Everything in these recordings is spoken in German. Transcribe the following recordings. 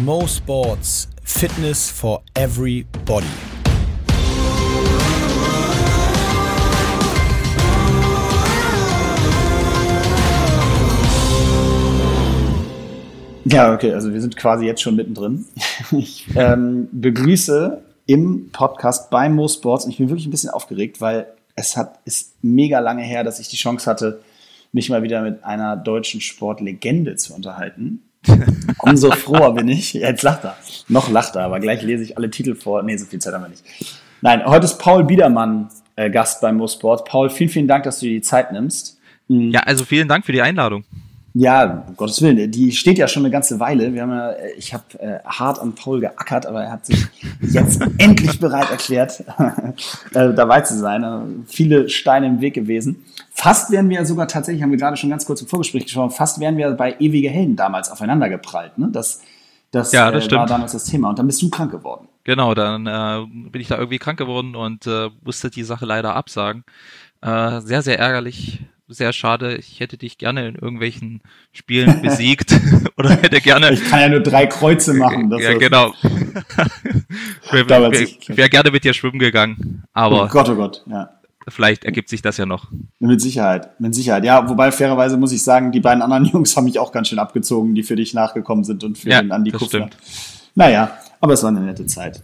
Mo Sports Fitness for Everybody. Ja, okay, also wir sind quasi jetzt schon mittendrin. Ich ähm, begrüße im Podcast bei Mo Sports und ich bin wirklich ein bisschen aufgeregt, weil es hat, ist mega lange her, dass ich die Chance hatte, mich mal wieder mit einer deutschen Sportlegende zu unterhalten. Umso froher bin ich. Jetzt lacht er. Noch lacht er, aber gleich lese ich alle Titel vor. Nee, so viel Zeit haben wir nicht. Nein, heute ist Paul Biedermann äh, Gast bei Mo Sports. Paul, vielen, vielen Dank, dass du dir die Zeit nimmst. Ja, also vielen Dank für die Einladung. Ja, um Gottes Willen, die steht ja schon eine ganze Weile. Wir haben ja, ich habe äh, hart an Paul geackert, aber er hat sich jetzt endlich bereit erklärt, äh, dabei zu sein. Äh, viele Steine im Weg gewesen. Fast wären wir sogar tatsächlich, haben wir gerade schon ganz kurz im Vorgespräch geschaut, fast wären wir bei ewige Helden damals aufeinander geprallt. Ne? Das, das, ja, das äh, war damals das Thema. Und dann bist du krank geworden. Genau, dann äh, bin ich da irgendwie krank geworden und äh, musste die Sache leider absagen. Äh, sehr, sehr ärgerlich sehr schade. Ich hätte dich gerne in irgendwelchen Spielen besiegt oder hätte gerne. Ich kann ja nur drei Kreuze machen. Das ja, genau. Wäre wär, wär gerne mit dir schwimmen gegangen, aber. Oh Gott, oh Gott, ja. Vielleicht ergibt sich das ja noch. Mit Sicherheit, mit Sicherheit. Ja, wobei fairerweise muss ich sagen, die beiden anderen Jungs haben mich auch ganz schön abgezogen, die für dich nachgekommen sind und für ja, den Andi das Kufner. stimmt. Naja, aber es war eine nette Zeit.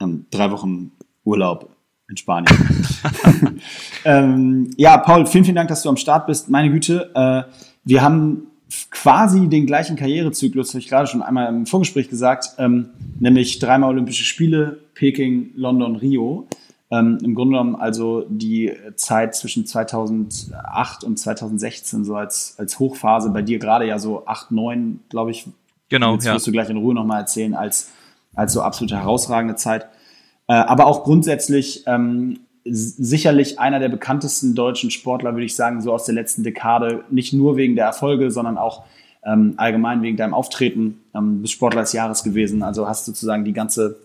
Ähm, drei Wochen Urlaub in Spanien. ähm, ja, Paul, vielen, vielen Dank, dass du am Start bist. Meine Güte, äh, wir haben quasi den gleichen Karrierezyklus, habe ich gerade schon einmal im Vorgespräch gesagt, ähm, nämlich dreimal Olympische Spiele, Peking, London, Rio. Ähm, Im Grunde genommen also die Zeit zwischen 2008 und 2016 so als, als Hochphase, bei dir gerade ja so 8, 9, glaube ich. Genau, Jetzt ja. wirst du gleich in Ruhe nochmal erzählen, als, als so absolute herausragende Zeit. Äh, aber auch grundsätzlich ähm, sicherlich einer der bekanntesten deutschen Sportler, würde ich sagen, so aus der letzten Dekade. Nicht nur wegen der Erfolge, sondern auch ähm, allgemein wegen deinem Auftreten. Ähm, bist Sportler des Jahres gewesen, also hast sozusagen die ganze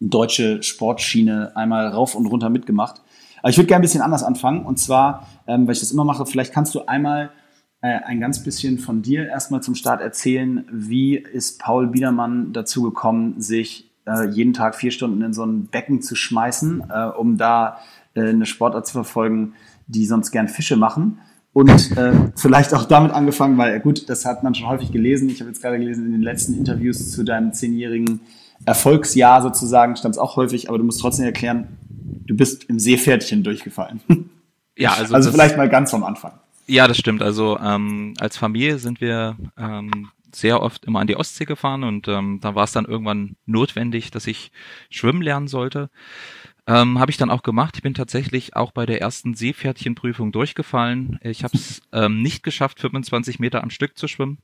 deutsche Sportschiene einmal rauf und runter mitgemacht. Aber ich würde gerne ein bisschen anders anfangen. Und zwar, ähm, weil ich das immer mache, vielleicht kannst du einmal äh, ein ganz bisschen von dir erstmal zum Start erzählen. Wie ist Paul Biedermann dazu gekommen, sich äh, jeden Tag vier Stunden in so ein Becken zu schmeißen, äh, um da äh, eine Sportart zu verfolgen, die sonst gern Fische machen? Und äh, vielleicht auch damit angefangen, weil gut, das hat man schon häufig gelesen. Ich habe jetzt gerade gelesen in den letzten Interviews zu deinem zehnjährigen Erfolgsjahr sozusagen, stand es auch häufig, aber du musst trotzdem erklären, du bist im Seepferdchen durchgefallen. Ja, also, Also vielleicht mal ganz vom Anfang. ja, das stimmt. Also ähm, als Familie sind wir ähm, sehr oft immer an die Ostsee gefahren und ähm, da war es dann irgendwann notwendig, dass ich schwimmen lernen sollte. Ähm, habe ich dann auch gemacht. Ich bin tatsächlich auch bei der ersten Seepferdchenprüfung durchgefallen. Ich habe es ähm, nicht geschafft, 25 Meter am Stück zu schwimmen.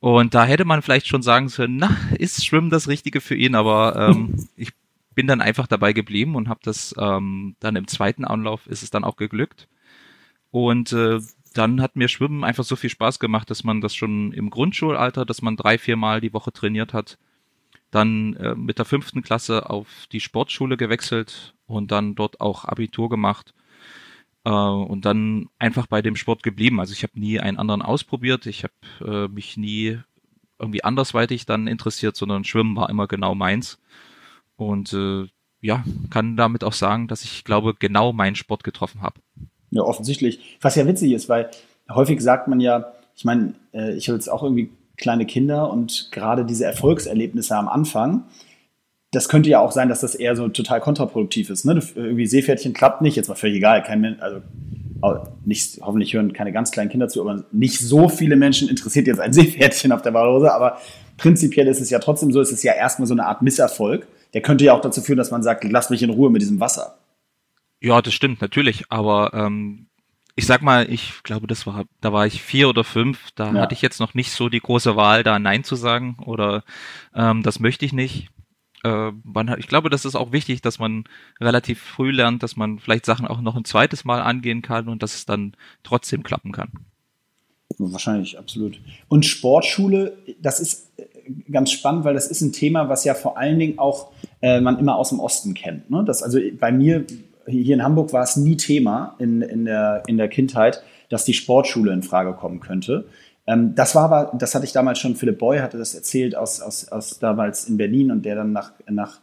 Und da hätte man vielleicht schon sagen können, na, ist Schwimmen das Richtige für ihn, aber ähm, ich bin dann einfach dabei geblieben und habe das ähm, dann im zweiten Anlauf ist es dann auch geglückt. Und äh, dann hat mir Schwimmen einfach so viel Spaß gemacht, dass man das schon im Grundschulalter, dass man drei, vier Mal die Woche trainiert hat, dann äh, mit der fünften Klasse auf die Sportschule gewechselt und dann dort auch Abitur gemacht äh, und dann einfach bei dem Sport geblieben. Also ich habe nie einen anderen ausprobiert, ich habe äh, mich nie irgendwie andersweitig dann interessiert, sondern Schwimmen war immer genau meins. Und äh, ja, kann damit auch sagen, dass ich glaube, genau meinen Sport getroffen habe. Ja, offensichtlich. Was ja witzig ist, weil häufig sagt man ja, ich meine, äh, ich habe jetzt auch irgendwie kleine Kinder und gerade diese Erfolgserlebnisse am Anfang, das könnte ja auch sein, dass das eher so total kontraproduktiv ist. Ne? Du, irgendwie Seepferdchen klappt nicht, jetzt mal völlig egal, kein Men also nicht, hoffentlich hören keine ganz kleinen Kinder zu, aber nicht so viele Menschen interessiert jetzt ein Seepferdchen auf der Badehose, aber prinzipiell ist es ja trotzdem so, es ist ja erstmal so eine Art Misserfolg. Der könnte ja auch dazu führen, dass man sagt, lass mich in Ruhe mit diesem Wasser. Ja, das stimmt, natürlich. Aber ähm, ich sag mal, ich glaube, das war, da war ich vier oder fünf. Da Ja. hatte ich jetzt noch nicht so die große Wahl, da Nein zu sagen oder ähm, das möchte ich nicht. Äh, man, ich glaube, das ist auch wichtig, dass man relativ früh lernt, dass man vielleicht Sachen auch noch ein zweites Mal angehen kann und dass es dann trotzdem klappen kann. Wahrscheinlich, absolut. Und Sportschule, das ist äh, ganz spannend, weil das ist ein Thema, was ja vor allen Dingen auch äh, man immer aus dem Osten kennt. Ne? Das, also bei mir hier in Hamburg war es nie Thema in, in, der, in der Kindheit, dass die Sportschule in Frage kommen könnte. Ähm, das war aber, das hatte ich damals schon, Philipp Boy hatte das erzählt aus, aus, aus damals in Berlin und der dann nach, nach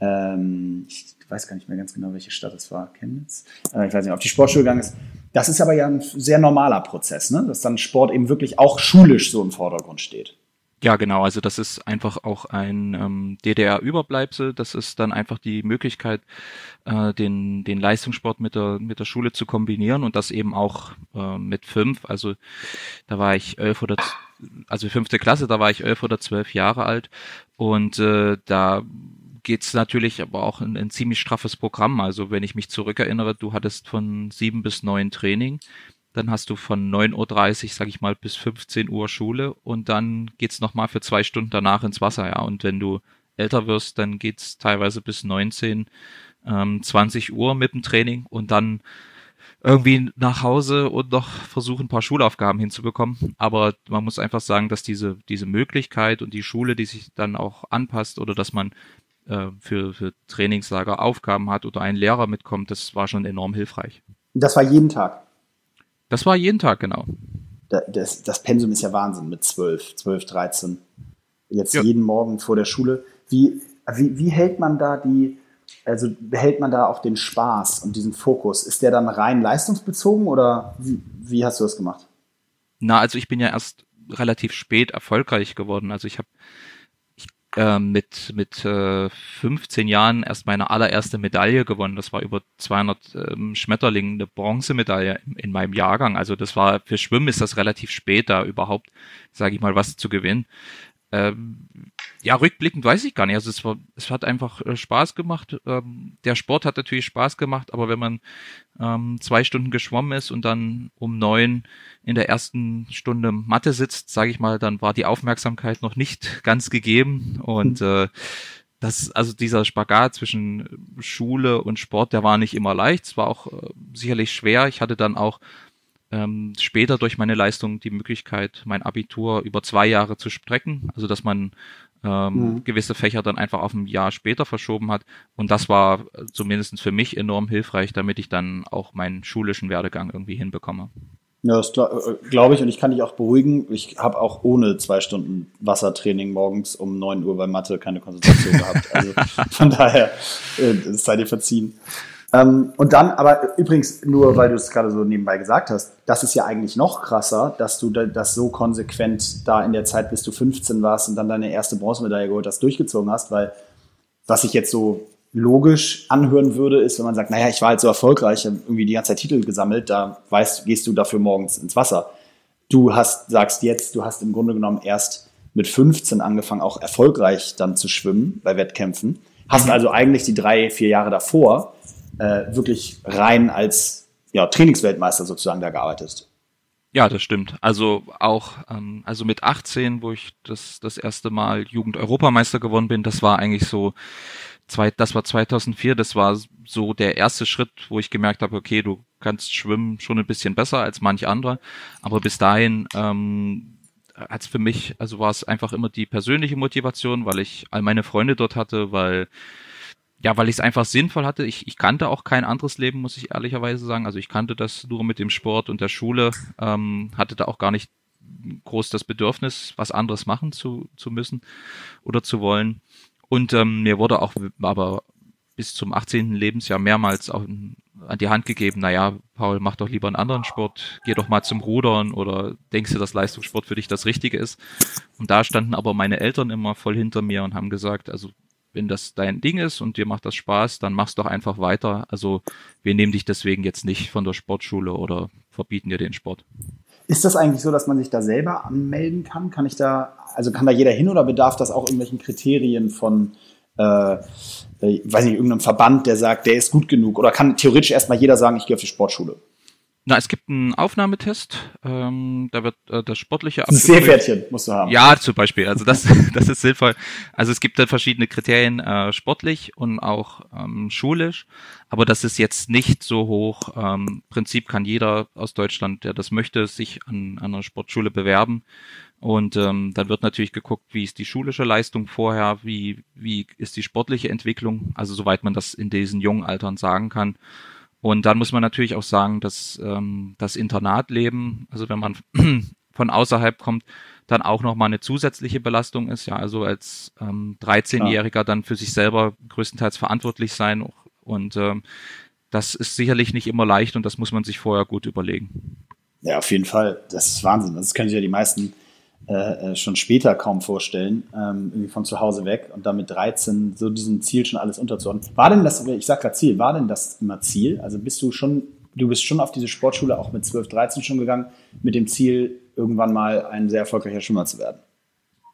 ähm, ich weiß gar nicht mehr ganz genau, welche Stadt es war, Chemnitz, äh, ich weiß nicht, auf die Sportschule gegangen ist. Das ist aber ja ein sehr normaler Prozess, ne? dass dann Sport eben wirklich auch schulisch so im Vordergrund steht. Ja, genau. Also das ist einfach auch ein ähm, DDR-Überbleibsel. Das ist dann einfach die Möglichkeit, äh, den, den Leistungssport mit der, mit der Schule zu kombinieren und das eben auch äh, mit fünf. Also da war ich elf oder, also fünfte Klasse, da war ich elf oder zwölf Jahre alt und äh, da geht's natürlich aber auch in ein ziemlich straffes Programm. Also wenn ich mich zurückerinnere, du hattest von sieben bis neun Training dann hast du von 9.30 Uhr, sag ich mal, bis 15 Uhr Schule und dann geht's nochmal für zwei Stunden danach ins Wasser, ja. Und wenn du älter wirst, dann geht's teilweise bis 19, ähm, 20 Uhr mit dem Training und dann irgendwie nach Hause und noch versuchen, ein paar Schulaufgaben hinzubekommen. Aber man muss einfach sagen, dass diese, diese Möglichkeit und die Schule, die sich dann auch anpasst oder dass man äh, für, für Trainingslager Aufgaben hat oder ein Lehrer mitkommt, das war schon enorm hilfreich. Das war jeden Tag. Das war jeden Tag, genau. Das, das Pensum ist ja Wahnsinn mit 12, 12, 13. Jetzt ja. jeden Morgen vor der Schule. Wie, wie, wie hält man da die, also behält man da auch den Spaß und diesen Fokus? Ist der dann rein leistungsbezogen oder wie, wie hast du das gemacht? Na, also ich bin ja erst relativ spät erfolgreich geworden. Also ich habe äh, mit, mit äh, 15 Jahren erst meine allererste Medaille gewonnen. Das war über 200 ähm, Schmetterlingen eine Bronzemedaille in, in meinem Jahrgang. Also das war, für Schwimmen ist das relativ spät, da überhaupt, sage ich mal, was zu gewinnen. Ähm, ja, rückblickend weiß ich gar nicht. Also es war, es hat einfach äh, Spaß gemacht. Ähm, der Sport hat natürlich Spaß gemacht, aber wenn man ähm, zwei Stunden geschwommen ist und dann um neun in der ersten Stunde Mathe sitzt, sage ich mal, dann war die Aufmerksamkeit noch nicht ganz gegeben und hm. äh, das, also dieser Spagat zwischen Schule und Sport, der war nicht immer leicht. Es war auch äh, sicherlich schwer. Ich hatte dann auch ähm, später durch meine Leistung die Möglichkeit, mein Abitur über zwei Jahre zu strecken, also dass man ähm, mhm. gewisse Fächer dann einfach auf ein Jahr später verschoben hat. Und das war äh, zumindest für mich enorm hilfreich, damit ich dann auch meinen schulischen Werdegang irgendwie hinbekomme. Ja, das glaube äh, glaub ich und ich kann dich auch beruhigen. Ich habe auch ohne zwei Stunden Wassertraining morgens um neun Uhr bei Mathe keine Konzentration gehabt. Also von daher äh, sei dir verziehen. Ähm, und dann, aber übrigens, nur weil du es gerade so nebenbei gesagt hast, das ist ja eigentlich noch krasser, dass du das so konsequent da in der Zeit, bis du 15 warst und dann deine erste Bronzemedaille geholt hast, durchgezogen hast, weil was ich jetzt so logisch anhören würde, ist, wenn man sagt, naja, ich war halt so erfolgreich, habe irgendwie die ganze Zeit Titel gesammelt, da weißt, gehst du dafür morgens ins Wasser. Du hast, sagst jetzt, du hast im Grunde genommen erst mit 15 angefangen, auch erfolgreich dann zu schwimmen bei Wettkämpfen. Hast mhm. also eigentlich die drei, vier Jahre davor äh, wirklich rein als ja, Trainingsweltmeister sozusagen da gearbeitet. Ja, das stimmt. Also auch, ähm, also mit 18, wo ich das, das erste Mal Jugend-Europameister geworden bin, das war eigentlich so, zwei, das war 2004, das war so der erste Schritt, wo ich gemerkt habe, okay, du kannst schwimmen schon ein bisschen besser als manch andere, aber bis dahin ähm, hat für mich, also war es einfach immer die persönliche Motivation, weil ich all meine Freunde dort hatte, weil ja, weil ich es einfach sinnvoll hatte. Ich, ich kannte auch kein anderes Leben, muss ich ehrlicherweise sagen. Also ich kannte das nur mit dem Sport und der Schule, ähm, hatte da auch gar nicht groß das Bedürfnis, was anderes machen zu, zu müssen oder zu wollen. Und ähm, mir wurde auch aber bis zum 18. Lebensjahr mehrmals auch an die Hand gegeben, naja, Paul, mach doch lieber einen anderen Sport, geh doch mal zum Rudern oder denkst du, dass Leistungssport für dich das Richtige ist? Und da standen aber meine Eltern immer voll hinter mir und haben gesagt, also wenn das dein Ding ist und dir macht das Spaß, dann machst doch einfach weiter. Also wir nehmen dich deswegen jetzt nicht von der Sportschule oder verbieten dir den Sport. Ist das eigentlich so, dass man sich da selber anmelden kann? Kann ich da, also kann da jeder hin oder bedarf das auch irgendwelchen Kriterien von, äh, äh weiß nicht, irgendeinem Verband, der sagt, der ist gut genug? Oder kann theoretisch erstmal jeder sagen, ich gehe auf die Sportschule? Na, es gibt einen Aufnahmetest, ähm, da wird äh, das sportliche Ein Seepferdchen musst du haben. Ja, zum Beispiel. Also das, das ist sinnvoll. Also es gibt da verschiedene Kriterien, äh, sportlich und auch ähm, schulisch, aber das ist jetzt nicht so hoch. Ähm, Prinzip kann jeder aus Deutschland, der das möchte, sich an, an einer Sportschule bewerben. Und ähm, dann wird natürlich geguckt, wie ist die schulische Leistung vorher, wie, wie ist die sportliche Entwicklung, also soweit man das in diesen jungen Altern sagen kann. Und dann muss man natürlich auch sagen, dass ähm, das Internatleben, also wenn man von außerhalb kommt, dann auch nochmal eine zusätzliche Belastung ist. Ja, also als ähm, 13-Jähriger ja. dann für sich selber größtenteils verantwortlich sein. Und ähm, das ist sicherlich nicht immer leicht und das muss man sich vorher gut überlegen. Ja, auf jeden Fall. Das ist Wahnsinn. Das können sich ja die meisten äh, äh, schon später kaum vorstellen, ähm, irgendwie von zu Hause weg und damit 13 so diesem Ziel schon alles unterzuordnen. War denn das, ich sag gerade Ziel, war denn das immer Ziel? Also bist du schon, du bist schon auf diese Sportschule auch mit 12, 13 schon gegangen, mit dem Ziel, irgendwann mal ein sehr erfolgreicher Schwimmer zu werden?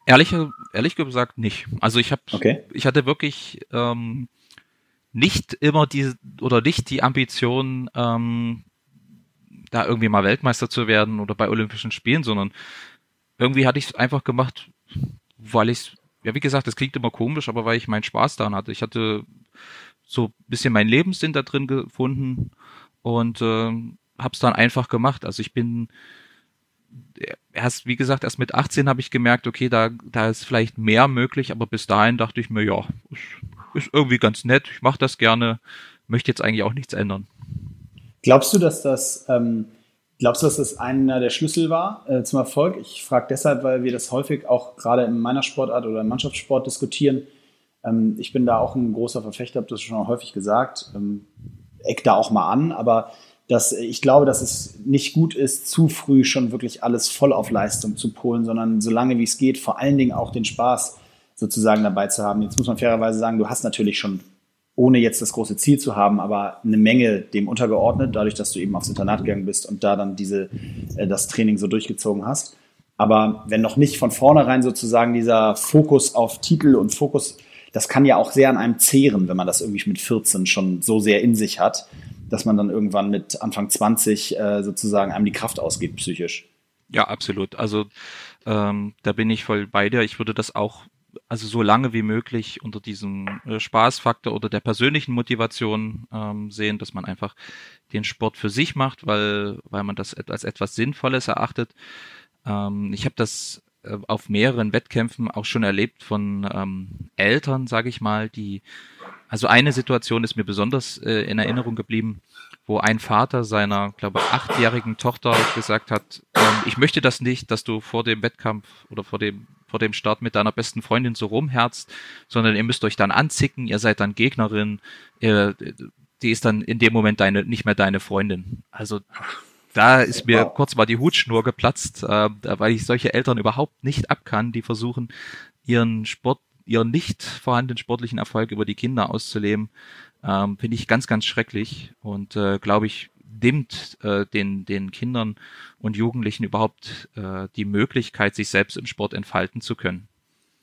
Ehrlich, ehrlich gesagt nicht. Also ich habe, okay. ich hatte wirklich ähm, nicht immer die oder nicht die Ambition, ähm, da irgendwie mal Weltmeister zu werden oder bei Olympischen Spielen, sondern irgendwie hatte ich es einfach gemacht, weil ich ja wie gesagt, das klingt immer komisch, aber weil ich meinen Spaß daran hatte. Ich hatte so ein bisschen meinen Lebenssinn da drin gefunden und äh, habe es dann einfach gemacht. Also ich bin erst, wie gesagt, erst mit 18 habe ich gemerkt, okay, da, da ist vielleicht mehr möglich, aber bis dahin dachte ich mir, ja, ist, ist irgendwie ganz nett, ich mache das gerne, möchte jetzt eigentlich auch nichts ändern. Glaubst du, dass das, ähm, glaubst du, dass das einer der Schlüssel war äh, zum Erfolg? Ich frage deshalb, weil wir das häufig auch gerade in meiner Sportart oder im Mannschaftssport diskutieren. Ähm, ich bin da auch ein großer Verfechter, habe das schon häufig gesagt, ähm, eck da auch mal an, aber dass ich glaube, dass es nicht gut ist, zu früh schon wirklich alles voll auf Leistung zu polen, sondern so lange wie es geht, vor allen Dingen auch den Spaß sozusagen dabei zu haben. Jetzt muss man fairerweise sagen, du hast natürlich schon, ohne jetzt das große Ziel zu haben, aber eine Menge dem untergeordnet, dadurch, dass du eben aufs Internat gegangen bist und da dann diese, äh, das Training so durchgezogen hast. Aber wenn noch nicht von vornherein sozusagen dieser Fokus auf Titel und Fokus, das kann ja auch sehr an einem zehren, wenn man das irgendwie mit 14 schon so sehr in sich hat dass man dann irgendwann mit Anfang 20 äh, sozusagen einem die Kraft ausgibt, psychisch. Ja, absolut. Also ähm, da bin ich voll bei dir. Ich würde das auch, also so lange wie möglich unter diesem äh, Spaßfaktor oder der persönlichen Motivation ähm, sehen, dass man einfach den Sport für sich macht, weil, weil man das als etwas Sinnvolles erachtet. Ähm, ich habe das äh, auf mehreren Wettkämpfen auch schon erlebt von ähm, Eltern, sage ich mal, die also eine Situation ist mir besonders äh, in Erinnerung geblieben, wo ein Vater seiner, glaube achtjährigen Tochter gesagt hat, ähm, ich möchte das nicht, dass du vor dem Wettkampf oder vor dem vor dem Start mit deiner besten Freundin so rumherzt, sondern ihr müsst euch dann anzicken, ihr seid dann Gegnerin, ihr, die ist dann in dem Moment deine nicht mehr deine Freundin. Also da ist mir wow. kurz mal die Hutschnur geplatzt, äh, weil ich solche Eltern überhaupt nicht abkann, die versuchen, ihren Sport ihren nicht vorhandenen sportlichen Erfolg über die Kinder auszuleben, ähm, finde ich ganz, ganz schrecklich und äh, glaube ich, nimmt äh, den, den Kindern und Jugendlichen überhaupt äh, die Möglichkeit, sich selbst im Sport entfalten zu können.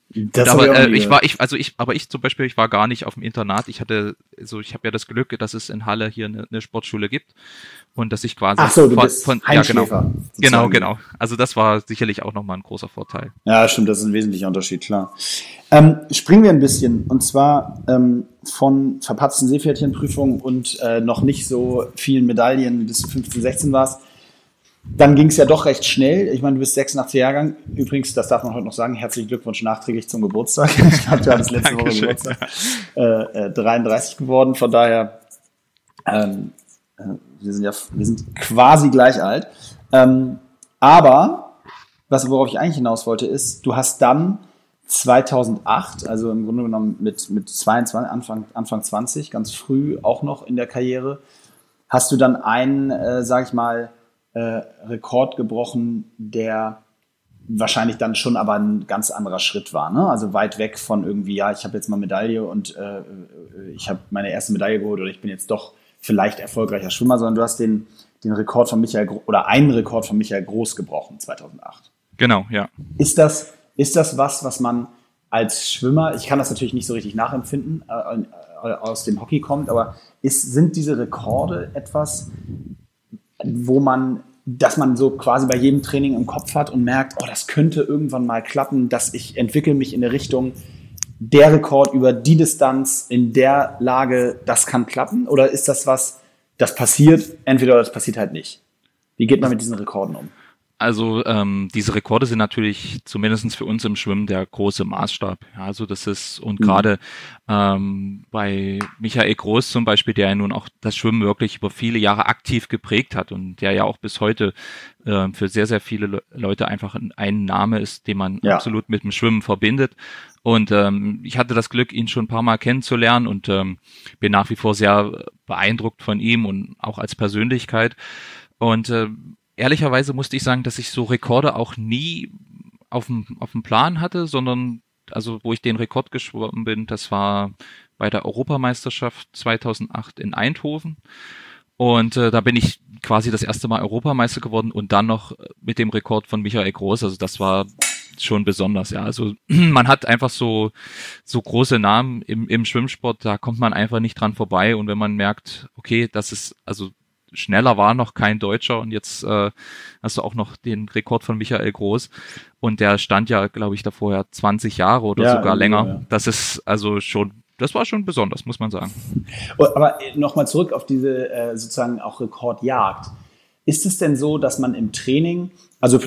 Das aber äh, ich war ich also ich aber ich zum Beispiel ich war gar nicht auf dem Internat. Ich hatte so ich habe ja das Glück dass es in Halle hier eine, eine Sportschule gibt und dass ich quasi Ach so, du von, bist von ja genau. Genau genau. Also das war sicherlich auch nochmal ein großer Vorteil. Ja stimmt das ist ein wesentlicher Unterschied klar. Ähm, springen wir ein bisschen und zwar ähm, von verpatzten Seepferdchenprüfungen und äh, noch nicht so vielen Medaillen bis du 15 16 warst dann ging es ja doch recht schnell. Ich meine, du bist 86 Jahrgang. Übrigens, das darf man heute noch sagen. Herzlichen Glückwunsch nachträglich zum Geburtstag. Ich glaube, du hattest letzte Woche Geburtstag. Äh, äh, 33 geworden. Von daher, ähm, äh, wir sind ja, wir sind quasi gleich alt. Ähm, aber, was, worauf ich eigentlich hinaus wollte, ist, du hast dann 2008, also im Grunde genommen mit, mit 22, Anfang, Anfang 20, ganz früh auch noch in der Karriere, hast du dann einen, äh, sag ich mal, äh, Rekord gebrochen, der wahrscheinlich dann schon aber ein ganz anderer Schritt war. Ne? Also weit weg von irgendwie, ja, ich habe jetzt mal Medaille und äh, ich habe meine erste Medaille geholt oder ich bin jetzt doch vielleicht erfolgreicher Schwimmer, sondern du hast den, den Rekord von Michael oder einen Rekord von Michael Groß gebrochen 2008. Genau, ja. Ist das, ist das was, was man als Schwimmer, ich kann das natürlich nicht so richtig nachempfinden, äh, äh aus dem Hockey kommt, aber ist, sind diese Rekorde etwas, wo man, dass man so quasi bei jedem Training im Kopf hat und merkt, oh, das könnte irgendwann mal klappen, dass ich entwickle mich in der Richtung, der Rekord über die Distanz in der Lage, das kann klappen? Oder ist das was, das passiert, entweder das passiert halt nicht? Wie geht man mit diesen Rekorden um? Also ähm, diese Rekorde sind natürlich zumindestens für uns im Schwimmen der große Maßstab. Ja, also das ist, und mhm. gerade ähm, bei Michael Groß zum Beispiel, der ja nun auch das Schwimmen wirklich über viele Jahre aktiv geprägt hat und der ja auch bis heute äh, für sehr, sehr viele Le Leute einfach ein Name ist, den man ja. absolut mit dem Schwimmen verbindet. Und ähm, ich hatte das Glück, ihn schon ein paar Mal kennenzulernen und ähm, bin nach wie vor sehr beeindruckt von ihm und auch als Persönlichkeit. Und äh, ehrlicherweise musste ich sagen, dass ich so Rekorde auch nie auf dem, auf dem Plan hatte, sondern also wo ich den Rekord geschwommen bin, das war bei der Europameisterschaft 2008 in Eindhoven. Und äh, da bin ich quasi das erste Mal Europameister geworden und dann noch mit dem Rekord von Michael Groß. Also das war schon besonders, ja. Also man hat einfach so, so große Namen im, im Schwimmsport, da kommt man einfach nicht dran vorbei. Und wenn man merkt, okay, das ist, also schneller war noch kein Deutscher und jetzt äh, hast du auch noch den Rekord von Michael Groß und der stand ja, glaube ich, davor ja 20 Jahre oder ja, sogar länger. Ja. Das ist also schon, das war schon besonders, muss man sagen. Oh, aber nochmal zurück auf diese äh, sozusagen auch Rekordjagd. Ist es denn so, dass man im Training, also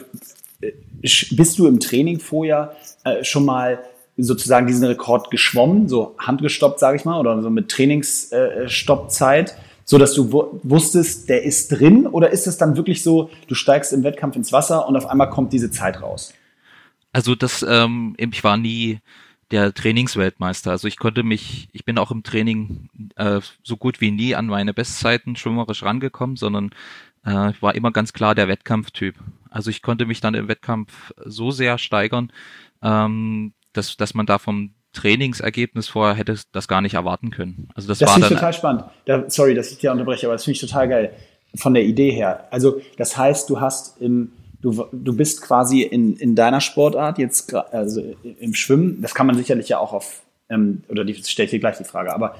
äh, bist du im Training vorher äh, schon mal sozusagen diesen Rekord geschwommen, so handgestoppt, sage ich mal, oder so mit Trainingsstoppzeit? So dass du wusstest, der ist drin? Oder ist es dann wirklich so, du steigst im Wettkampf ins Wasser und auf einmal kommt diese Zeit raus? Also das, ähm, ich war nie der Trainingsweltmeister. Also ich konnte mich, ich bin auch im Training äh, so gut wie nie an meine Bestzeiten schwimmerisch rangekommen, sondern äh, ich war immer ganz klar der Wettkampftyp. Also ich konnte mich dann im Wettkampf so sehr steigern, ähm, dass, dass man da vom Trainingsergebnis vorher hätte das gar nicht erwarten können. Also das, das war finde ich total spannend. Da, sorry, dass ich dir unterbreche, aber das finde ich total geil von der Idee her. Also das heißt, du hast im du, du bist quasi in, in deiner Sportart jetzt also im Schwimmen. Das kann man sicherlich ja auch auf ähm, oder die stelle ich dir gleich die Frage. Aber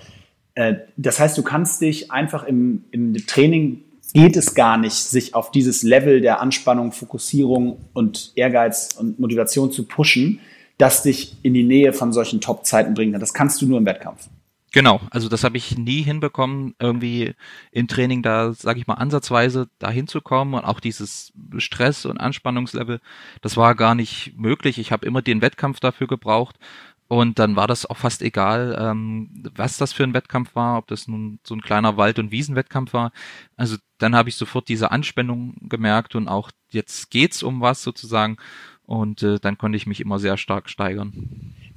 äh, das heißt, du kannst dich einfach im, im Training geht es gar nicht, sich auf dieses Level der Anspannung, Fokussierung und Ehrgeiz und Motivation zu pushen, das dich in die Nähe von solchen Top-Zeiten bringen kann. Das kannst du nur im Wettkampf. Genau, also das habe ich nie hinbekommen, irgendwie im Training da, sage ich mal, ansatzweise dahin zu kommen und auch dieses Stress- und Anspannungslevel, das war gar nicht möglich. Ich habe immer den Wettkampf dafür gebraucht und dann war das auch fast egal, ähm, was das für ein Wettkampf war, ob das nun so ein kleiner Wald- und Wiesenwettkampf war. Also dann habe ich sofort diese Anspannung gemerkt und auch jetzt geht's um was sozusagen und äh, dann konnte ich mich immer sehr stark steigern.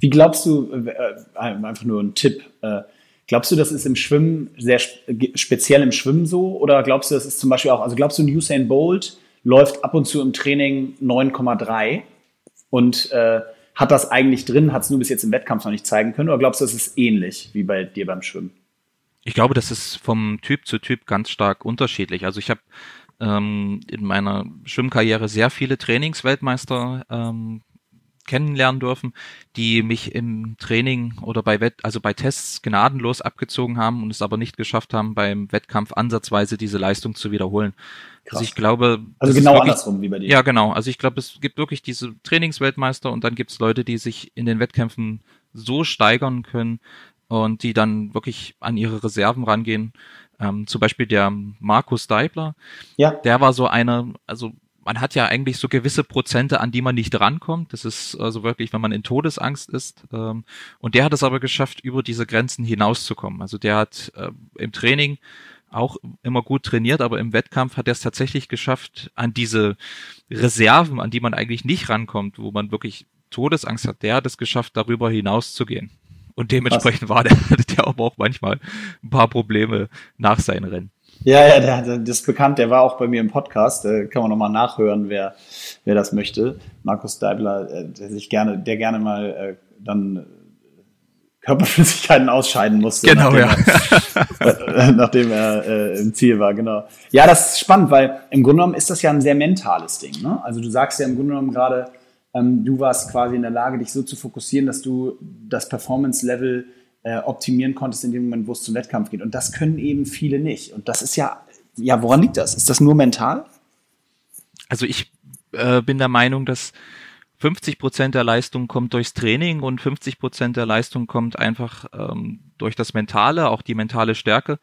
Wie glaubst du, äh, äh einfach nur ein Tipp, äh, glaubst du, das ist im Schwimmen sehr speziell im Schwimmen so oder glaubst du, das ist zum Beispiel auch, also glaubst du, ein Usain Bolt läuft ab und zu im Training 9,3 und äh, hat das eigentlich drin, hat es nur bis jetzt im Wettkampf noch nicht zeigen können oder glaubst du, das ist ähnlich wie bei dir beim Schwimmen? Ich glaube, das ist vom Typ zu Typ ganz stark unterschiedlich. Also ich habe ähm, in meiner Schwimmkarriere sehr viele Trainingsweltmeister ähm, kennenlernen dürfen, die mich im Training oder bei Wett also bei Tests gnadenlos abgezogen haben und es aber nicht geschafft haben, beim Wettkampf ansatzweise diese Leistung zu wiederholen. Krass. Also ich glaube. Also genau wirklich, andersrum wie bei dir. Ja, genau. Also ich glaube, es gibt wirklich diese Trainingsweltmeister und dann gibt es Leute, die sich in den Wettkämpfen so steigern können und die dann wirklich an ihre Reserven rangehen ähm, zum Beispiel der Markus Deibler, ja. der war so einer, also man hat ja eigentlich so gewisse Prozente, an die man nicht rankommt. Das ist also wirklich, wenn man in Todesangst ist. Ähm, und der hat es aber geschafft, über diese Grenzen hinauszukommen. Also der hat äh, im Training auch immer gut trainiert, aber im Wettkampf hat er es tatsächlich geschafft, an diese Reserven, an die man eigentlich nicht rankommt, wo man wirklich Todesangst hat, der hat es geschafft, darüber hinauszugehen. Und dementsprechend war der, hatte der aber auch manchmal ein paar Probleme nach seinen Rennen. Ja, ja, der, das ist bekannt, der war auch bei mir im Podcast, äh, kann man nochmal nachhören, wer, wer das möchte. Markus Deibler, äh, der sich gerne, der gerne mal äh, dann Körperflüssigkeiten ausscheiden musste. Genau, nachdem ja. Er, nachdem er äh, im Ziel war, genau. Ja, das ist spannend, weil im Grunde genommen ist das ja ein sehr mentales Ding. Ne? Also du sagst ja im Grunde genommen gerade, ähm, du warst quasi in der Lage, dich so zu fokussieren, dass du das Performance-Level äh, optimieren konntest in dem Moment, wo es zum Wettkampf geht. Und das können eben viele nicht. Und das ist ja, ja, woran liegt das? Ist das nur mental? Also ich äh, bin der Meinung, dass 50 Prozent der Leistung kommt durchs Training und 50 Prozent der Leistung kommt einfach ähm, durch das Mentale, auch die mentale Stärke.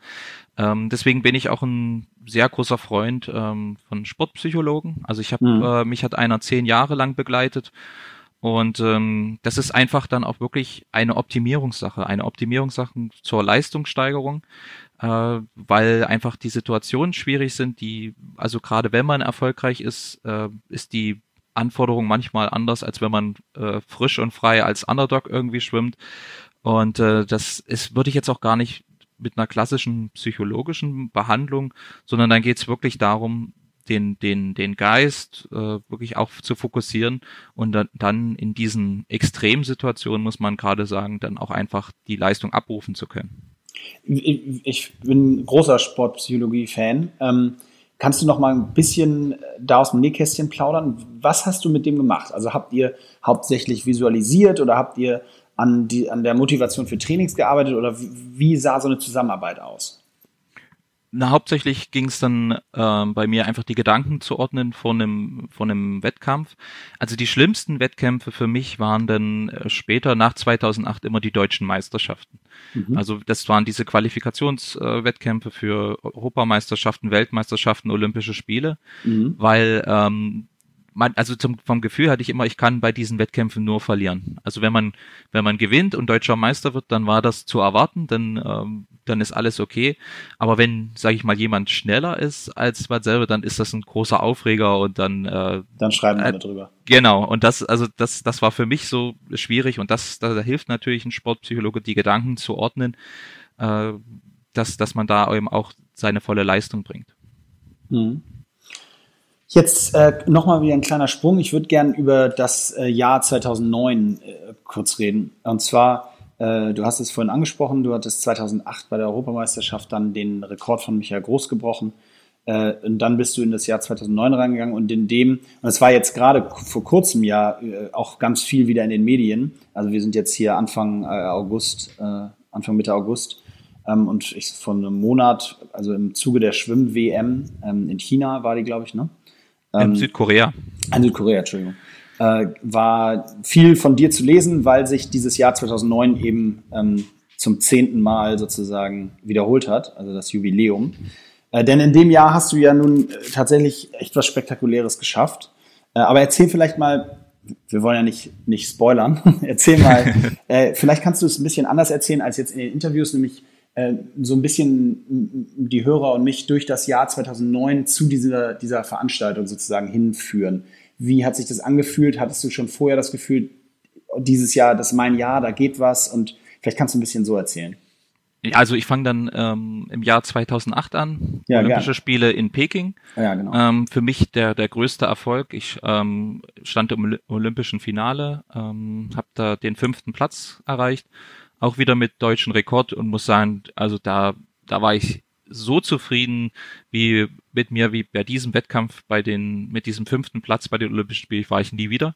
Ähm, deswegen bin ich auch ein sehr großer Freund ähm, von Sportpsychologen. Also ich habe mhm. äh, mich hat einer zehn Jahre lang begleitet und ähm, das ist einfach dann auch wirklich eine Optimierungssache, eine Optimierungssache zur Leistungssteigerung, äh, weil einfach die Situationen schwierig sind, die, also gerade wenn man erfolgreich ist, äh, ist die Anforderung manchmal anders, als wenn man äh, frisch und frei als Underdog irgendwie schwimmt. Und äh, das ist, würde ich jetzt auch gar nicht mit einer klassischen psychologischen Behandlung, sondern dann geht es wirklich darum, den, den, den Geist äh, wirklich auch zu fokussieren und dann, dann in diesen Extremsituationen, muss man gerade sagen, dann auch einfach die Leistung abrufen zu können. Ich, bin großer Sportpsychologie-Fan. Ähm, kannst du noch mal ein bisschen da aus dem Nähkästchen plaudern? Was hast du mit dem gemacht? Also habt ihr hauptsächlich visualisiert oder habt ihr an, die, an der Motivation für Trainings gearbeitet oder wie, wie sah so eine Zusammenarbeit aus? Na, hauptsächlich ging es dann äh, bei mir einfach die Gedanken zu ordnen von einem, von einem Wettkampf. Also die schlimmsten Wettkämpfe für mich waren dann äh, später nach 2008 immer die deutschen Meisterschaften. Mhm. Also das waren diese Qualifikationswettkämpfe äh, für Europameisterschaften, Weltmeisterschaften, Olympische Spiele, mhm. weil ähm, man, also zum, vom Gefühl hatte ich immer, ich kann bei diesen Wettkämpfen nur verlieren. Also wenn man, wenn man gewinnt und deutscher Meister wird, dann war das zu erwarten, dann, ähm, dann ist alles okay. Aber wenn, sage ich mal, jemand schneller ist als man selber, dann ist das ein großer Aufreger und dann äh, dann schreiben alle äh, drüber. Genau. Und das, also das, das war für mich so schwierig und das, da, da hilft natürlich ein Sportpsychologe, die Gedanken zu ordnen, äh, dass, dass man da eben auch seine volle Leistung bringt. Mhm. Jetzt äh, nochmal wieder ein kleiner Sprung. Ich würde gern über das äh, Jahr 2009 äh, kurz reden. Und zwar, äh, du hast es vorhin angesprochen, du hattest 2008 bei der Europameisterschaft dann den Rekord von Michael Groß gebrochen. Äh, und dann bist du in das Jahr 2009 reingegangen und in dem, und es war jetzt gerade vor kurzem ja äh, auch ganz viel wieder in den Medien. Also wir sind jetzt hier Anfang äh, August, äh, Anfang Mitte August. Ähm, und ich, von einem Monat, also im Zuge der Schwimm-WM ähm, in China war die, glaube ich, ne? Ähm, in Südkorea. In Südkorea, Entschuldigung. Äh, war viel von dir zu lesen, weil sich dieses Jahr 2009 eben ähm, zum zehnten Mal sozusagen wiederholt hat, also das Jubiläum. Äh, denn in dem Jahr hast du ja nun äh, tatsächlich echt was Spektakuläres geschafft. Äh, aber erzähl vielleicht mal, wir wollen ja nicht, nicht spoilern, erzähl mal, äh, vielleicht kannst du es ein bisschen anders erzählen als jetzt in den Interviews, nämlich äh, so ein bisschen die Hörer und mich durch das Jahr 2009 zu dieser, dieser Veranstaltung sozusagen hinführen. Wie hat sich das angefühlt? Hattest du schon vorher das Gefühl, dieses Jahr, das ist mein Jahr, da geht was? Und vielleicht kannst du ein bisschen so erzählen. Also ich fange dann ähm, im Jahr 2008 an, ja, Olympische gern. Spiele in Peking. Ja, genau. Ähm, für mich der der größte Erfolg. Ich ähm, stand im Olympischen Finale, ähm, habe da den fünften Platz erreicht auch wieder mit deutschen Rekord und muss sagen, also da, da war ich so zufrieden wie mit mir wie bei diesem Wettkampf bei den mit diesem fünften Platz bei den Olympischen Spielen war ich nie wieder.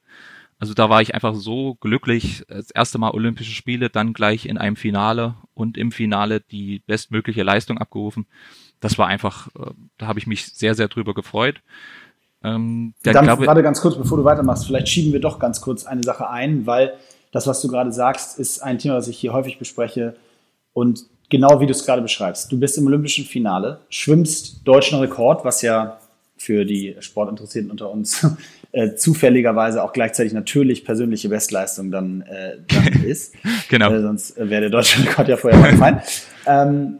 Also da war ich einfach so glücklich. Das erste Mal Olympische Spiele, dann gleich in einem Finale und im Finale die bestmögliche Leistung abgerufen. Das war einfach, äh, da habe ich mich sehr, sehr drüber gefreut. Ähm, dann, glaube, gerade ganz kurz, bevor du weitermachst, vielleicht schieben wir doch ganz kurz eine Sache ein, weil das, was du gerade sagst, ist ein Thema, das ich hier häufig bespreche. Und genau wie du es gerade beschreibst. Du bist im Olympischen Finale, schwimmst deutschen Rekord, was ja für die Sportinteressierten unter uns äh, zufälligerweise auch gleichzeitig natürlich persönliche Bestleistung dann, äh, dann ist. genau. Äh, sonst wäre der deutsche Rekord ja vorher mal. Ähm,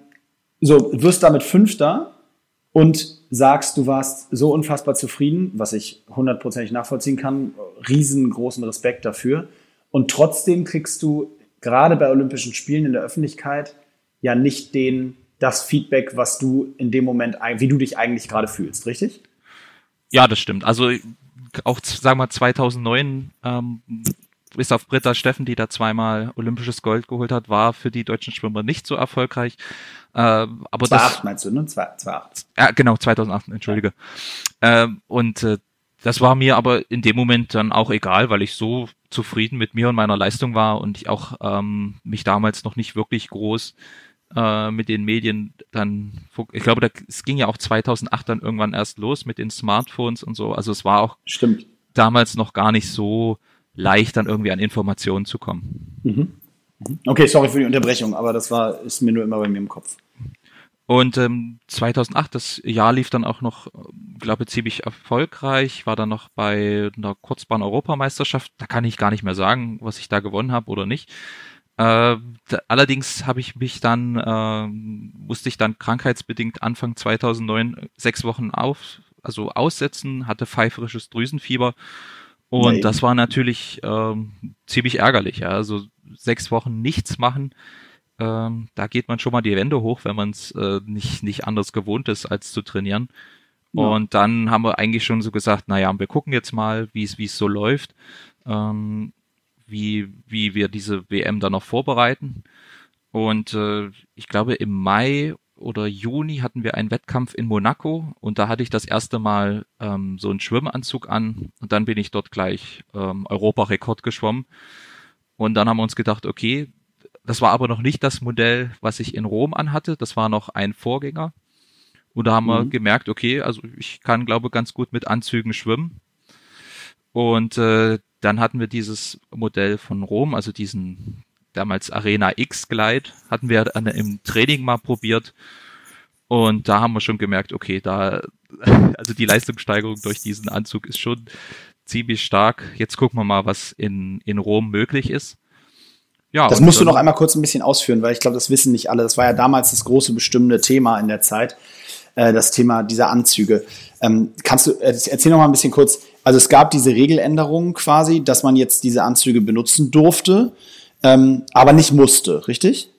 so, wirst damit Fünfter und sagst, du warst so unfassbar zufrieden, was ich hundertprozentig nachvollziehen kann. Riesengroßen Respekt dafür. Und trotzdem kriegst du gerade bei Olympischen Spielen in der Öffentlichkeit ja nicht den, das Feedback, was du in dem Moment, wie du dich eigentlich gerade fühlst, richtig? Ja, das stimmt. Also auch, sagen wir 2009, ähm, bis auf Britta Steffen, die da zweimal olympisches Gold geholt hat, war für die deutschen Schwimmer nicht so erfolgreich. Äh, aber 2008 meinst du, ne? 2008. Ja, genau, 2008, entschuldige. Ja. Ähm, und äh, das war mir aber in dem Moment dann auch egal, weil ich so zufrieden mit mir und meiner Leistung war und ich auch ähm, mich damals noch nicht wirklich groß äh, mit den Medien dann, ich glaube, da, es ging ja auch 2008 dann irgendwann erst los mit den Smartphones und so. Also es war auch Stimmt. damals noch gar nicht so leicht, dann irgendwie an Informationen zu kommen. Mhm. mhm. Okay, sorry für die Unterbrechung, aber das war, ist mir nur immer bei mir im Kopf. Und ähm, 2008, das Jahr lief dann auch noch, glaube ziemlich erfolgreich. War dann noch bei einer Kurzbahn-Europameisterschaft. Da kann ich gar nicht mehr sagen, was ich da gewonnen habe oder nicht. Äh, da, allerdings habe ich mich dann, äh, musste ich dann krankheitsbedingt Anfang 2009 sechs Wochen auf, also aussetzen, hatte pfeiferisches Drüsenfieber. Und Nein. das war natürlich ähm, ziemlich ärgerlich. Ja. Also sechs Wochen nichts machen ähm, da geht man schon mal die Wände hoch, wenn man es äh, nicht, nicht anders gewohnt ist, als zu trainieren. Ja. Und dann haben wir eigentlich schon so gesagt, naja, wir gucken jetzt mal, wie es so läuft, ähm, wie, wie wir diese WM dann noch vorbereiten. Und äh, ich glaube, im Mai oder Juni hatten wir einen Wettkampf in Monaco und da hatte ich das erste Mal ähm, so einen Schwimmanzug an und dann bin ich dort gleich ähm, Europarekord geschwommen. Und dann haben wir uns gedacht, okay, das war aber noch nicht das Modell, was ich in Rom anhatte. Das war noch ein Vorgänger. Und da haben mhm. wir gemerkt, okay, also ich kann, glaube ganz gut mit Anzügen schwimmen. Und äh, dann hatten wir dieses Modell von Rom, also diesen damals Arena X Glide, hatten wir an, im Training mal probiert. Und da haben wir schon gemerkt, okay, da, also die Leistungssteigerung durch diesen Anzug ist schon ziemlich stark. Jetzt gucken wir mal, was in, in Rom möglich ist. Ja, das musst du noch einmal kurz ein bisschen ausführen, weil ich glaube, das wissen nicht alle. Das war ja damals das große bestimmende Thema in der Zeit, äh, das Thema dieser Anzüge. Ähm, kannst du, äh, erzähl noch mal ein bisschen kurz, also es gab diese Regeländerungen quasi, dass man jetzt diese Anzüge benutzen durfte, ähm, aber nicht musste, richtig?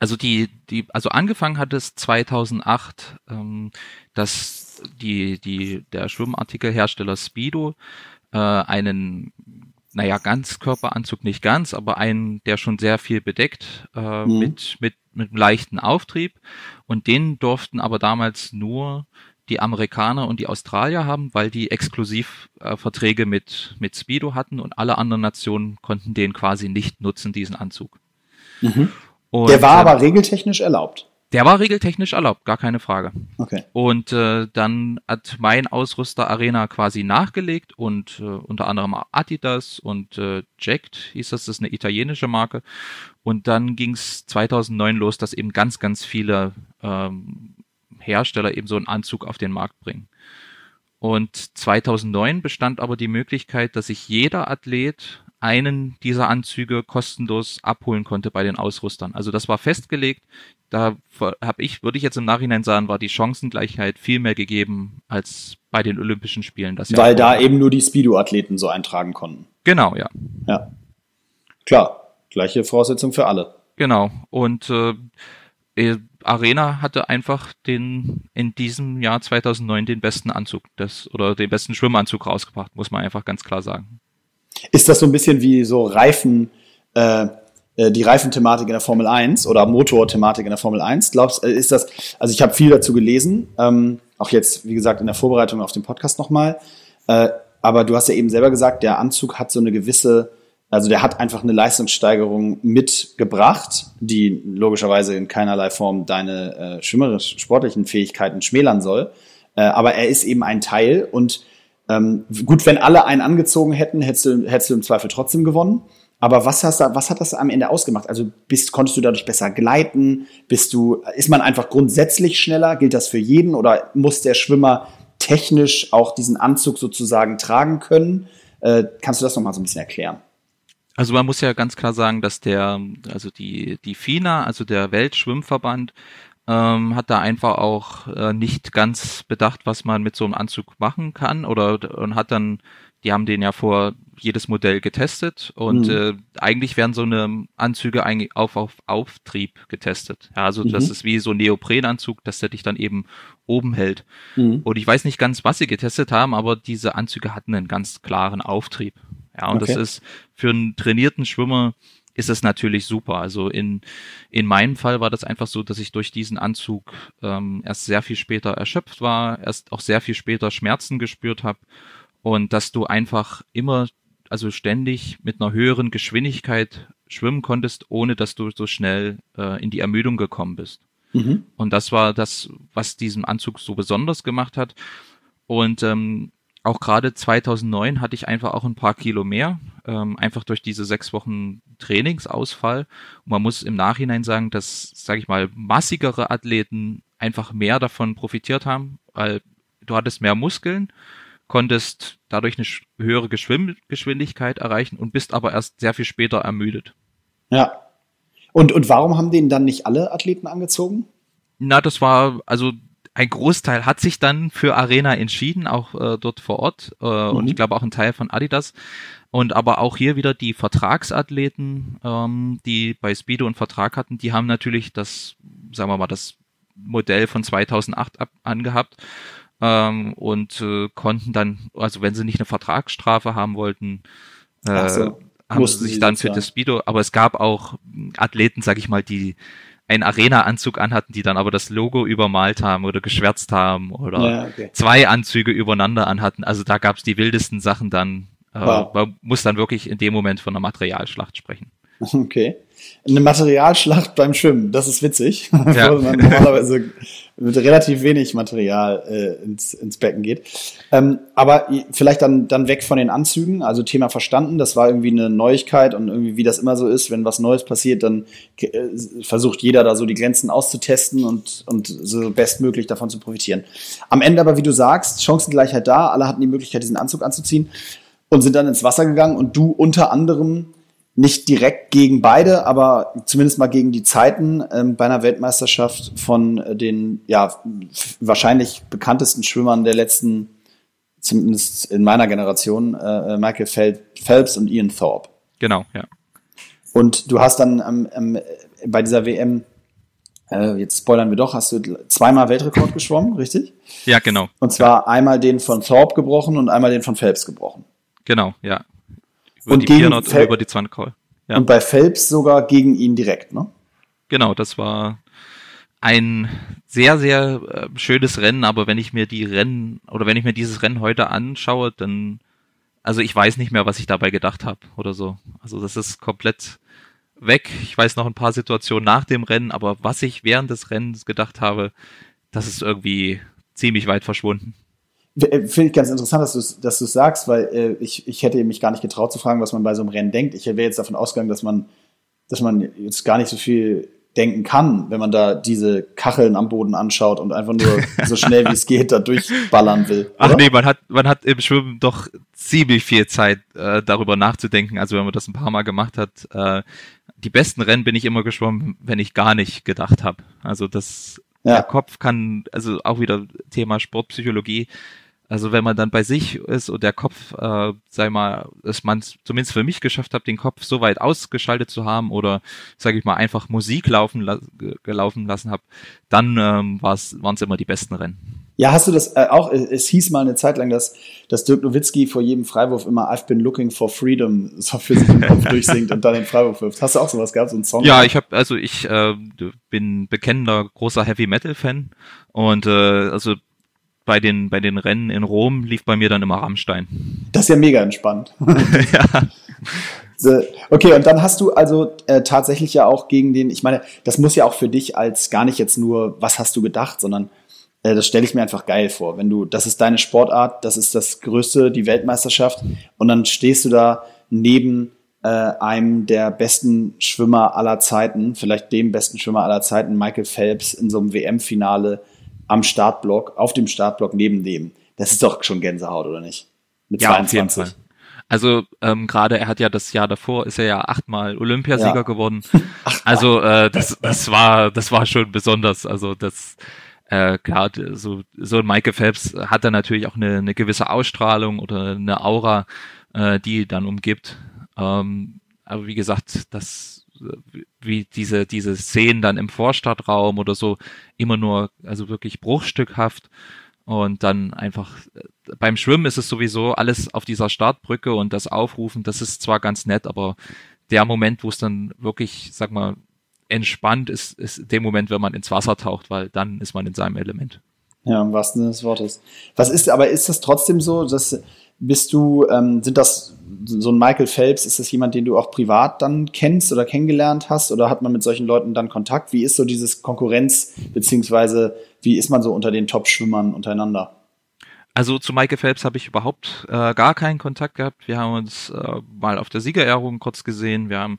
Also die, die, also angefangen hat es 2008, ähm, dass die, die, der Schwimmartikelhersteller Speedo äh, einen naja, Ganzkörperanzug nicht ganz, aber einen, der schon sehr viel bedeckt, äh, mhm. mit, mit, mit einem leichten Auftrieb. Und den durften aber damals nur die Amerikaner und die Australier haben, weil die exklusiv äh, Verträge mit, mit Speedo hatten und alle anderen Nationen konnten den quasi nicht nutzen, diesen Anzug. Mhm. Und, der war äh, aber regeltechnisch erlaubt. Der war regeltechnisch erlaubt, gar keine Frage. Okay. Und äh, dann hat mein Ausrüster Arena quasi nachgelegt und äh, unter anderem Adidas und äh, Jacked hieß das, das ist eine italienische Marke. Und dann ging es 2009 los, dass eben ganz, ganz viele ähm, Hersteller eben so einen Anzug auf den Markt bringen. Und 2009 bestand aber die Möglichkeit, dass sich jeder Athlet einen dieser Anzüge kostenlos abholen konnte bei den Ausrüstern. Also das war festgelegt. Da habe ich, würde ich jetzt im Nachhinein sagen, war die Chancengleichheit viel mehr gegeben als bei den Olympischen Spielen. Das Weil da war. eben nur die Speedo-Athleten so eintragen konnten. Genau, ja. Ja. Klar, gleiche Voraussetzung für alle. Genau. Und äh, äh Arena hatte einfach den in diesem Jahr 2009 den besten Anzug des, oder den besten Schwimmanzug rausgebracht, muss man einfach ganz klar sagen. Ist das so ein bisschen wie so Reifen, äh, äh, die Reifenthematik in der Formel 1 oder Motorthematik in der Formel 1? Glaubst äh, ist das, also ich habe viel dazu gelesen, ähm, auch jetzt, wie gesagt, in der Vorbereitung auf den Podcast nochmal. Äh, aber du hast ja eben selber gesagt, der Anzug hat so eine gewisse, also der hat einfach eine Leistungssteigerung mitgebracht, die logischerweise in keinerlei Form deine äh, schwimmerisch sportlichen Fähigkeiten schmälern soll. Äh, aber er ist eben ein Teil und ähm, gut, wenn alle einen angezogen hätten, hättest du, hättest du im Zweifel trotzdem gewonnen. Aber was, hast was hat das am Ende ausgemacht? Also bist, konntest du dadurch besser gleiten? Bist du, ist man einfach grundsätzlich schneller? Gilt das für jeden? Oder muss der Schwimmer technisch auch diesen Anzug sozusagen tragen können? Äh, kannst du das nochmal so ein bisschen erklären? Also man muss ja ganz klar sagen, dass der, also die, die FINA, also der Weltschwimmverband, ähm, hat da einfach auch äh, nicht ganz bedacht, was man mit so einem Anzug machen kann oder und hat dann, die haben den ja vor jedes Modell getestet und mhm. äh, eigentlich werden so eine Anzüge eigentlich auf, auf Auftrieb getestet. Ja, also mhm. das ist wie so ein Neoprenanzug, dass der dich dann eben oben hält. Mhm. Und ich weiß nicht ganz, was sie getestet haben, aber diese Anzüge hatten einen ganz klaren Auftrieb. Ja, und okay. das ist für einen trainierten Schwimmer ist es natürlich super. Also in, in meinem Fall war das einfach so, dass ich durch diesen Anzug ähm, erst sehr viel später erschöpft war, erst auch sehr viel später Schmerzen gespürt habe und dass du einfach immer, also ständig mit einer höheren Geschwindigkeit schwimmen konntest, ohne dass du so schnell äh, in die Ermüdung gekommen bist. Mhm. Und das war das, was diesen Anzug so besonders gemacht hat. Und ähm, auch gerade 2009 hatte ich einfach auch ein paar Kilo mehr, ähm, einfach durch diese sechs Wochen Trainingsausfall. Und man muss im Nachhinein sagen, dass, sage ich mal, massigere Athleten einfach mehr davon profitiert haben, weil du hattest mehr Muskeln, konntest dadurch eine höhere Geschwind Geschwindigkeit erreichen und bist aber erst sehr viel später ermüdet. Ja. Und, und warum haben den dann nicht alle Athleten angezogen? Na, das war, also ein Großteil hat sich dann für Arena entschieden, auch äh, dort vor Ort. Äh, mhm. Und ich glaube auch ein Teil von Adidas. Und aber auch hier wieder die Vertragsathleten, ähm, die bei Speedo einen Vertrag hatten, die haben natürlich das, sagen wir mal, das Modell von 2008 ab, angehabt ähm, und äh, konnten dann, also wenn sie nicht eine Vertragsstrafe haben wollten, äh, so, haben sie sich dann für das Speedo, aber es gab auch Athleten, sag ich mal, die einen Arena-Anzug anhatten, die dann aber das Logo übermalt haben oder geschwärzt haben oder ja, okay. zwei Anzüge übereinander anhatten. Also da gab es die wildesten Sachen dann. Äh, wow. Man muss dann wirklich in dem Moment von einer Materialschlacht sprechen. Okay. Eine Materialschlacht beim Schwimmen, das ist witzig. Ja. Wo man normalerweise mit relativ wenig Material äh, ins, ins Becken geht. Ähm, aber vielleicht dann, dann weg von den Anzügen, also Thema verstanden, das war irgendwie eine Neuigkeit und irgendwie, wie das immer so ist, wenn was Neues passiert, dann äh, versucht jeder da so die Grenzen auszutesten und, und so bestmöglich davon zu profitieren. Am Ende aber, wie du sagst, Chancengleichheit da, alle hatten die Möglichkeit, diesen Anzug anzuziehen und sind dann ins Wasser gegangen und du unter anderem nicht direkt gegen beide, aber zumindest mal gegen die Zeiten ähm, bei einer Weltmeisterschaft von äh, den ja wahrscheinlich bekanntesten Schwimmern der letzten, zumindest in meiner Generation, äh, äh Michael Phelps und Ian Thorpe. Genau, ja. Und du hast dann ähm, ähm, bei dieser WM, äh, jetzt spoilern wir doch, hast du zweimal Weltrekord geschwommen, richtig? Ja, genau. Und zwar ja. einmal den von Thorpe gebrochen und einmal den von Phelps gebrochen. Genau, ja. Über und die gegen und über die 20 Call. Ja. Und bei Phelps sogar gegen ihn direkt, ne? Genau, das war ein sehr, sehr äh, schönes Rennen, aber wenn ich mir die Rennen oder wenn ich mir dieses Rennen heute anschaue, dann, also ich weiß nicht mehr, was ich dabei gedacht habe oder so. Also das ist komplett weg. Ich weiß noch ein paar Situationen nach dem Rennen, aber was ich während des Rennens gedacht habe, das ist irgendwie ziemlich weit verschwunden. Äh, finde ich ganz interessant, dass du es dass sagst, weil äh, ich, ich hätte mich gar nicht getraut zu fragen, was man bei so einem Rennen denkt. Ich wäre jetzt davon ausgegangen, dass man, dass man jetzt gar nicht so viel denken kann, wenn man da diese Kacheln am Boden anschaut und einfach nur so schnell wie es geht da durchballern will. Oder? Ach nee, man hat, man hat im Schwimmen doch ziemlich viel Zeit, äh, darüber nachzudenken. Also wenn man das ein paar Mal gemacht hat, äh, die besten Rennen bin ich immer geschwommen, wenn ich gar nicht gedacht habe. Also das, ja. der Kopf kann, also auch wieder Thema Sportpsychologie, also wenn man dann bei sich ist und der Kopf, äh, sei mal, dass man es zumindest für mich geschafft hat, den Kopf so weit ausgeschaltet zu haben oder, sage ich mal, einfach Musik laufen la gelaufen lassen habe, dann ähm, waren es immer die besten Rennen. Ja, hast du das äh, auch? Es hieß mal eine Zeit lang, dass, dass Dirk Nowitzki vor jedem Freiwurf immer I've been looking for freedom so für sich im Kopf durchsingt und dann den Freiwurf wirft. Hast du auch sowas gehabt, so einen Song? Ja, ich habe also ich äh, bin bekennender großer Heavy Metal Fan und äh, also bei den, bei den Rennen in Rom lief bei mir dann immer Rammstein. Das ist ja mega entspannt. ja. Okay, und dann hast du also äh, tatsächlich ja auch gegen den, ich meine, das muss ja auch für dich als gar nicht jetzt nur, was hast du gedacht, sondern äh, das stelle ich mir einfach geil vor. Wenn du, das ist deine Sportart, das ist das Größte, die Weltmeisterschaft, und dann stehst du da neben äh, einem der besten Schwimmer aller Zeiten, vielleicht dem besten Schwimmer aller Zeiten, Michael Phelps, in so einem WM-Finale am Startblock, auf dem Startblock neben dem. Das ist doch schon Gänsehaut, oder nicht? Mit ja, 22. Auf jeden Fall. Also ähm, gerade er hat ja das Jahr davor ist er ja achtmal Olympiasieger ja. geworden. also äh, das das war das war schon besonders. Also das äh, klar so so ein Michael Phelps hat er natürlich auch eine, eine gewisse Ausstrahlung oder eine Aura, äh, die dann umgibt. Ähm, aber wie gesagt, das wie diese, diese Szenen dann im Vorstadtraum oder so immer nur, also wirklich bruchstückhaft. Und dann einfach beim Schwimmen ist es sowieso alles auf dieser Startbrücke und das Aufrufen, das ist zwar ganz nett, aber der Moment, wo es dann wirklich, sag mal, entspannt ist, ist der Moment, wenn man ins Wasser taucht, weil dann ist man in seinem Element. Ja, im wahrsten Sinne des Wortes. Was ist, aber ist das trotzdem so, dass bist du, ähm, sind das so ein Michael Phelps, ist das jemand, den du auch privat dann kennst oder kennengelernt hast? Oder hat man mit solchen Leuten dann Kontakt? Wie ist so dieses Konkurrenz, beziehungsweise wie ist man so unter den Top-Schwimmern untereinander? Also zu Michael Phelps habe ich überhaupt äh, gar keinen Kontakt gehabt. Wir haben uns äh, mal auf der Siegerehrung kurz gesehen. Wir haben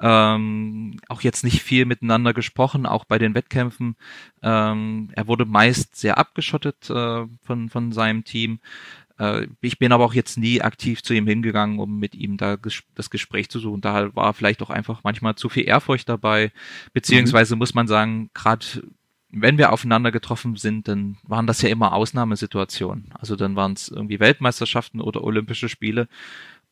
ähm, auch jetzt nicht viel miteinander gesprochen, auch bei den Wettkämpfen. Ähm, er wurde meist sehr abgeschottet äh, von, von seinem Team. Äh, ich bin aber auch jetzt nie aktiv zu ihm hingegangen, um mit ihm da ges das Gespräch zu suchen. Da war vielleicht auch einfach manchmal zu viel Ehrfurcht dabei. Beziehungsweise mhm. muss man sagen, gerade wenn wir aufeinander getroffen sind, dann waren das ja immer Ausnahmesituationen. Also dann waren es irgendwie Weltmeisterschaften oder Olympische Spiele.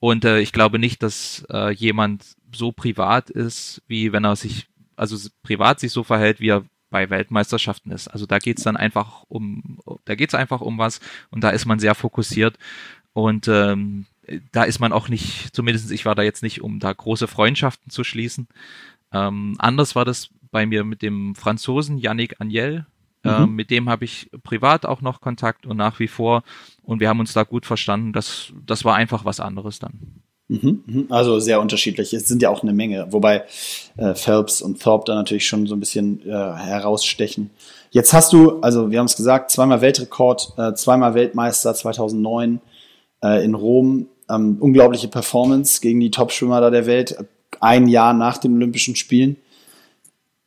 Und äh, ich glaube nicht, dass äh, jemand so privat ist, wie wenn er sich, also privat sich so verhält, wie er bei Weltmeisterschaften ist. Also da geht's dann einfach um, da geht's einfach um was und da ist man sehr fokussiert. Und ähm, da ist man auch nicht, zumindest ich war da jetzt nicht, um da große Freundschaften zu schließen. Ähm, anders war das bei mir mit dem Franzosen Yannick Agnel. Mhm. Ähm, mit dem habe ich privat auch noch Kontakt und nach wie vor. Und wir haben uns da gut verstanden. Das, das war einfach was anderes dann. Mhm, mhm. Also sehr unterschiedlich. Es sind ja auch eine Menge, wobei äh, Phelps und Thorpe da natürlich schon so ein bisschen äh, herausstechen. Jetzt hast du, also wir haben es gesagt, zweimal Weltrekord, äh, zweimal Weltmeister 2009 äh, in Rom. Ähm, unglaubliche Performance gegen die Top-Schwimmer da der Welt, ein Jahr nach den Olympischen Spielen.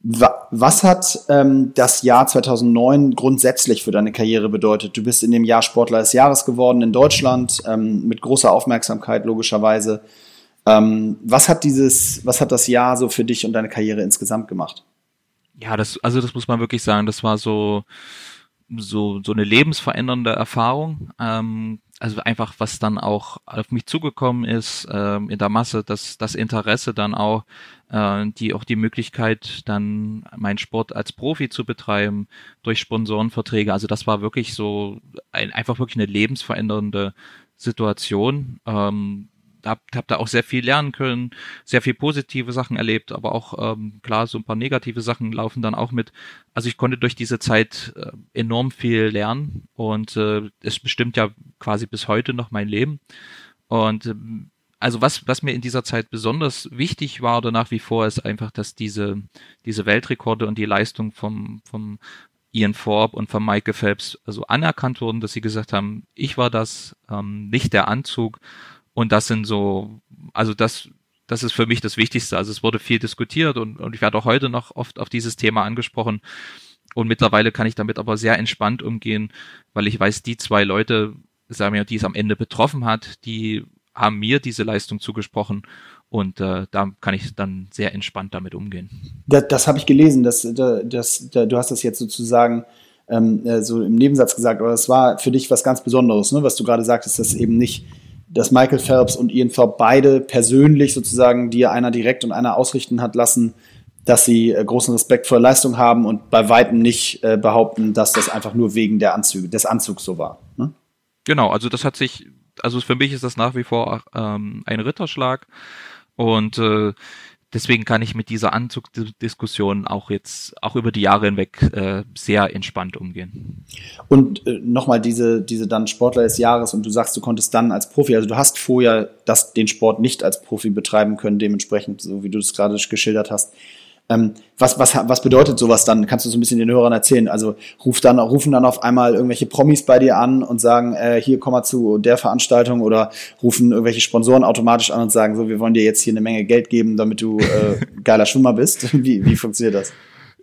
Was hat ähm, das Jahr 2009 grundsätzlich für deine Karriere bedeutet? Du bist in dem Jahr Sportler des Jahres geworden in Deutschland, ähm, mit großer Aufmerksamkeit logischerweise. Ähm, was hat dieses, was hat das Jahr so für dich und deine Karriere insgesamt gemacht? Ja, das, also das muss man wirklich sagen, das war so, so, so eine lebensverändernde Erfahrung. Ähm, also einfach, was dann auch auf mich zugekommen ist ähm, in der Masse, dass das Interesse dann auch, äh, die auch die Möglichkeit, dann meinen Sport als Profi zu betreiben durch Sponsorenverträge. Also das war wirklich so ein, einfach wirklich eine lebensverändernde Situation. Ähm, hab, hab da auch sehr viel lernen können, sehr viel positive Sachen erlebt, aber auch ähm, klar, so ein paar negative Sachen laufen dann auch mit. Also ich konnte durch diese Zeit äh, enorm viel lernen und äh, es bestimmt ja quasi bis heute noch mein Leben. Und ähm, also was, was mir in dieser Zeit besonders wichtig war oder nach wie vor ist einfach, dass diese, diese Weltrekorde und die Leistung vom, vom Ian Forbes und von Michael Phelps also anerkannt wurden, dass sie gesagt haben, ich war das, ähm, nicht der Anzug und das sind so, also das, das ist für mich das Wichtigste. Also es wurde viel diskutiert und, und ich werde auch heute noch oft auf dieses Thema angesprochen. Und mittlerweile kann ich damit aber sehr entspannt umgehen, weil ich weiß, die zwei Leute, sagen wir, die es am Ende betroffen hat, die haben mir diese Leistung zugesprochen und äh, da kann ich dann sehr entspannt damit umgehen. Das, das habe ich gelesen, dass, das, das, du hast das jetzt sozusagen ähm, äh, so im Nebensatz gesagt, aber das war für dich was ganz Besonderes, ne? was du gerade sagtest, dass eben nicht dass Michael Phelps und Ian Thorpe beide persönlich sozusagen dir einer direkt und einer ausrichten hat lassen, dass sie äh, großen Respekt vor Leistung haben und bei weitem nicht äh, behaupten, dass das einfach nur wegen der Anzüge, des Anzugs so war. Ne? Genau, also das hat sich, also für mich ist das nach wie vor ähm, ein Ritterschlag und äh, deswegen kann ich mit dieser Anzugdiskussion auch jetzt, auch über die Jahre hinweg, äh, sehr entspannt umgehen. Und äh, nochmal diese, diese dann Sportler des Jahres und du sagst, du konntest dann als Profi, also du hast vorher das, den Sport nicht als Profi betreiben können, dementsprechend, so wie du es gerade geschildert hast. Ähm, was, was, was bedeutet sowas dann? Kannst du so ein bisschen den Hörern erzählen? Also ruf dann, rufen dann auf einmal irgendwelche Promis bei dir an und sagen, äh, hier komm mal zu der Veranstaltung oder rufen irgendwelche Sponsoren automatisch an und sagen, so, wir wollen dir jetzt hier eine Menge Geld geben, damit du äh, geiler Schwimmer bist. Wie, wie funktioniert das?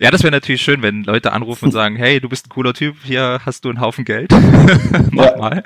Ja, das wäre natürlich schön, wenn Leute anrufen und sagen, hey, du bist ein cooler Typ, hier hast du einen Haufen Geld. Mach mal.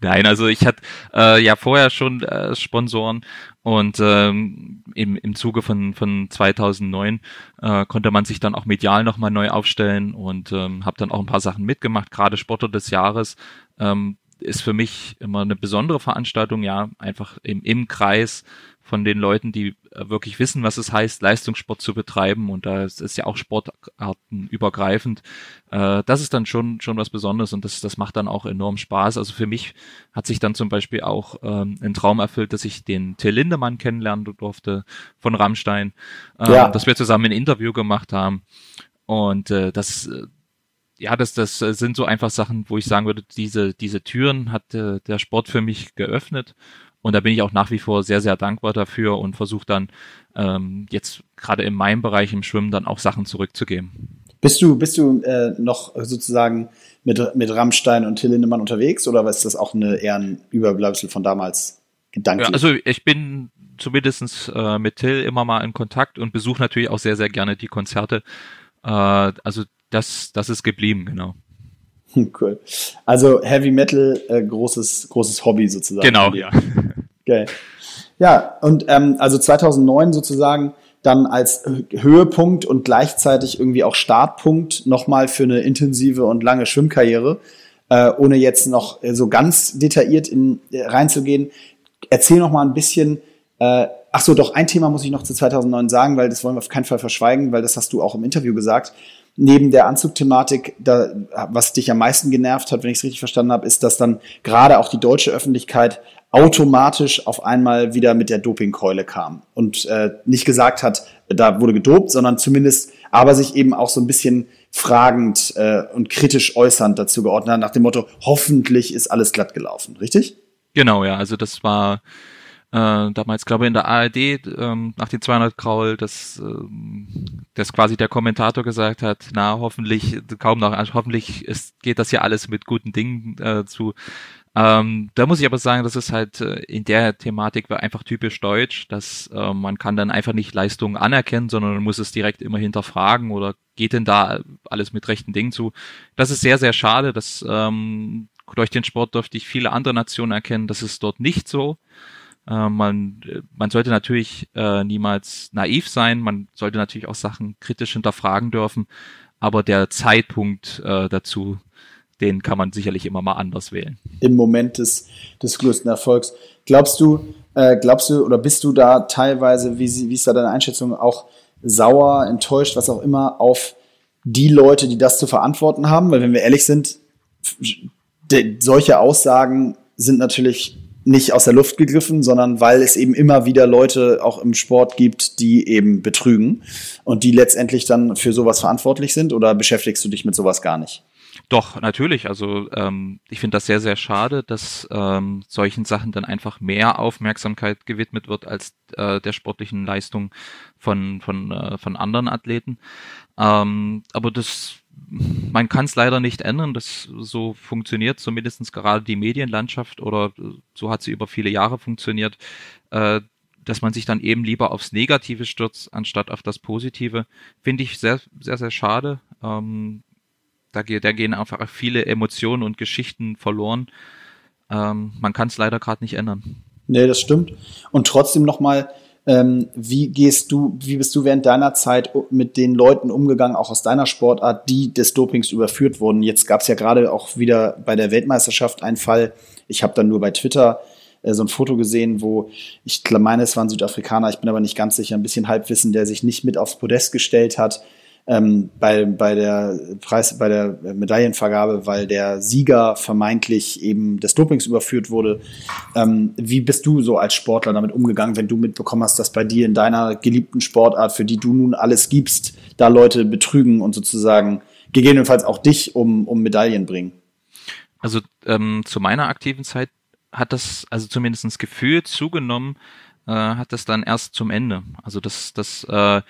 Nein, also ich hatte äh, ja vorher schon äh, Sponsoren und ähm, im, im Zuge von, von 2009 äh, konnte man sich dann auch medial nochmal neu aufstellen und ähm, habe dann auch ein paar Sachen mitgemacht, gerade Sportler des Jahres. Ähm, ist für mich immer eine besondere Veranstaltung, ja, einfach im, im Kreis von den Leuten, die äh, wirklich wissen, was es heißt, Leistungssport zu betreiben. Und da ist, ja auch Sportarten übergreifend. Äh, das ist dann schon, schon was Besonderes und das, das macht dann auch enorm Spaß. Also für mich hat sich dann zum Beispiel auch ähm, ein Traum erfüllt, dass ich den Till Lindemann kennenlernen durfte von Rammstein, äh, ja. dass wir zusammen ein Interview gemacht haben. Und äh, das, äh, ja, das, das sind so einfach Sachen, wo ich sagen würde, diese, diese Türen hat der Sport für mich geöffnet. Und da bin ich auch nach wie vor sehr, sehr dankbar dafür und versuche dann ähm, jetzt gerade in meinem Bereich im Schwimmen dann auch Sachen zurückzugeben. Bist du, bist du äh, noch sozusagen mit, mit Rammstein und Till Lindemann unterwegs oder ist das auch eine, eher ein Überbleibsel von damals gedanklich? Ja, also ich bin zumindestens äh, mit Till immer mal in Kontakt und besuche natürlich auch sehr, sehr gerne die Konzerte. Äh, also das, das ist geblieben, genau. Cool. Also Heavy Metal, äh, großes, großes Hobby sozusagen. Genau, ja. Geil. Ja, und ähm, also 2009 sozusagen dann als Höhepunkt und gleichzeitig irgendwie auch Startpunkt nochmal für eine intensive und lange Schwimmkarriere, äh, ohne jetzt noch so ganz detailliert in, äh, reinzugehen. Erzähl noch mal ein bisschen, äh, ach so, doch ein Thema muss ich noch zu 2009 sagen, weil das wollen wir auf keinen Fall verschweigen, weil das hast du auch im Interview gesagt. Neben der Anzugthematik, da, was dich am meisten genervt hat, wenn ich es richtig verstanden habe, ist, dass dann gerade auch die deutsche Öffentlichkeit automatisch auf einmal wieder mit der Dopingkeule kam und äh, nicht gesagt hat, da wurde gedopt, sondern zumindest aber sich eben auch so ein bisschen fragend äh, und kritisch äußernd dazu geordnet hat, nach dem Motto, hoffentlich ist alles glatt gelaufen, richtig? Genau, ja, also das war äh, damals, glaube ich, in der ARD ähm, nach den 200 Kraul, dass, ähm, dass quasi der Kommentator gesagt hat, na, hoffentlich, kaum noch, hoffentlich ist, geht das hier alles mit guten Dingen äh, zu. Ähm, da muss ich aber sagen, das ist halt äh, in der Thematik einfach typisch deutsch, dass äh, man kann dann einfach nicht Leistungen anerkennen, sondern man muss es direkt immer hinterfragen oder geht denn da alles mit rechten Dingen zu. Das ist sehr, sehr schade, dass ähm, durch den Sport durfte ich viele andere Nationen erkennen, das ist dort nicht so. Äh, man, man sollte natürlich äh, niemals naiv sein, man sollte natürlich auch Sachen kritisch hinterfragen dürfen, aber der Zeitpunkt äh, dazu den kann man sicherlich immer mal anders wählen. Im Moment des, des größten Erfolgs. Glaubst du, äh, glaubst du oder bist du da teilweise, wie, wie ist da deine Einschätzung, auch sauer, enttäuscht, was auch immer, auf die Leute, die das zu verantworten haben? Weil wenn wir ehrlich sind, solche Aussagen sind natürlich nicht aus der Luft gegriffen, sondern weil es eben immer wieder Leute auch im Sport gibt, die eben betrügen und die letztendlich dann für sowas verantwortlich sind oder beschäftigst du dich mit sowas gar nicht? Doch, natürlich. Also ähm, ich finde das sehr, sehr schade, dass ähm, solchen Sachen dann einfach mehr Aufmerksamkeit gewidmet wird als äh, der sportlichen Leistung von, von, äh, von anderen Athleten. Ähm, aber das man kann es leider nicht ändern, das so funktioniert zumindest gerade die Medienlandschaft oder so hat sie über viele Jahre funktioniert, äh, dass man sich dann eben lieber aufs Negative stürzt, anstatt auf das Positive, finde ich sehr, sehr, sehr schade. Ähm, da, da gehen einfach viele Emotionen und Geschichten verloren. Ähm, man kann es leider gerade nicht ändern. Nee, das stimmt. Und trotzdem nochmal, ähm, wie gehst du, wie bist du während deiner Zeit mit den Leuten umgegangen, auch aus deiner Sportart, die des Dopings überführt wurden? Jetzt gab es ja gerade auch wieder bei der Weltmeisterschaft einen Fall. Ich habe dann nur bei Twitter äh, so ein Foto gesehen, wo ich meine, es waren Südafrikaner, ich bin aber nicht ganz sicher, ein bisschen Halbwissen, der sich nicht mit aufs Podest gestellt hat ähm, bei, bei der Preis, bei der Medaillenvergabe, weil der Sieger vermeintlich eben des Dopings überführt wurde. Ähm, wie bist du so als Sportler damit umgegangen, wenn du mitbekommen hast, dass bei dir in deiner geliebten Sportart, für die du nun alles gibst, da Leute betrügen und sozusagen gegebenenfalls auch dich um, um Medaillen bringen? Also ähm, zu meiner aktiven Zeit hat das, also zumindest das Gefühl zugenommen, äh, hat das dann erst zum Ende. Also das, das äh,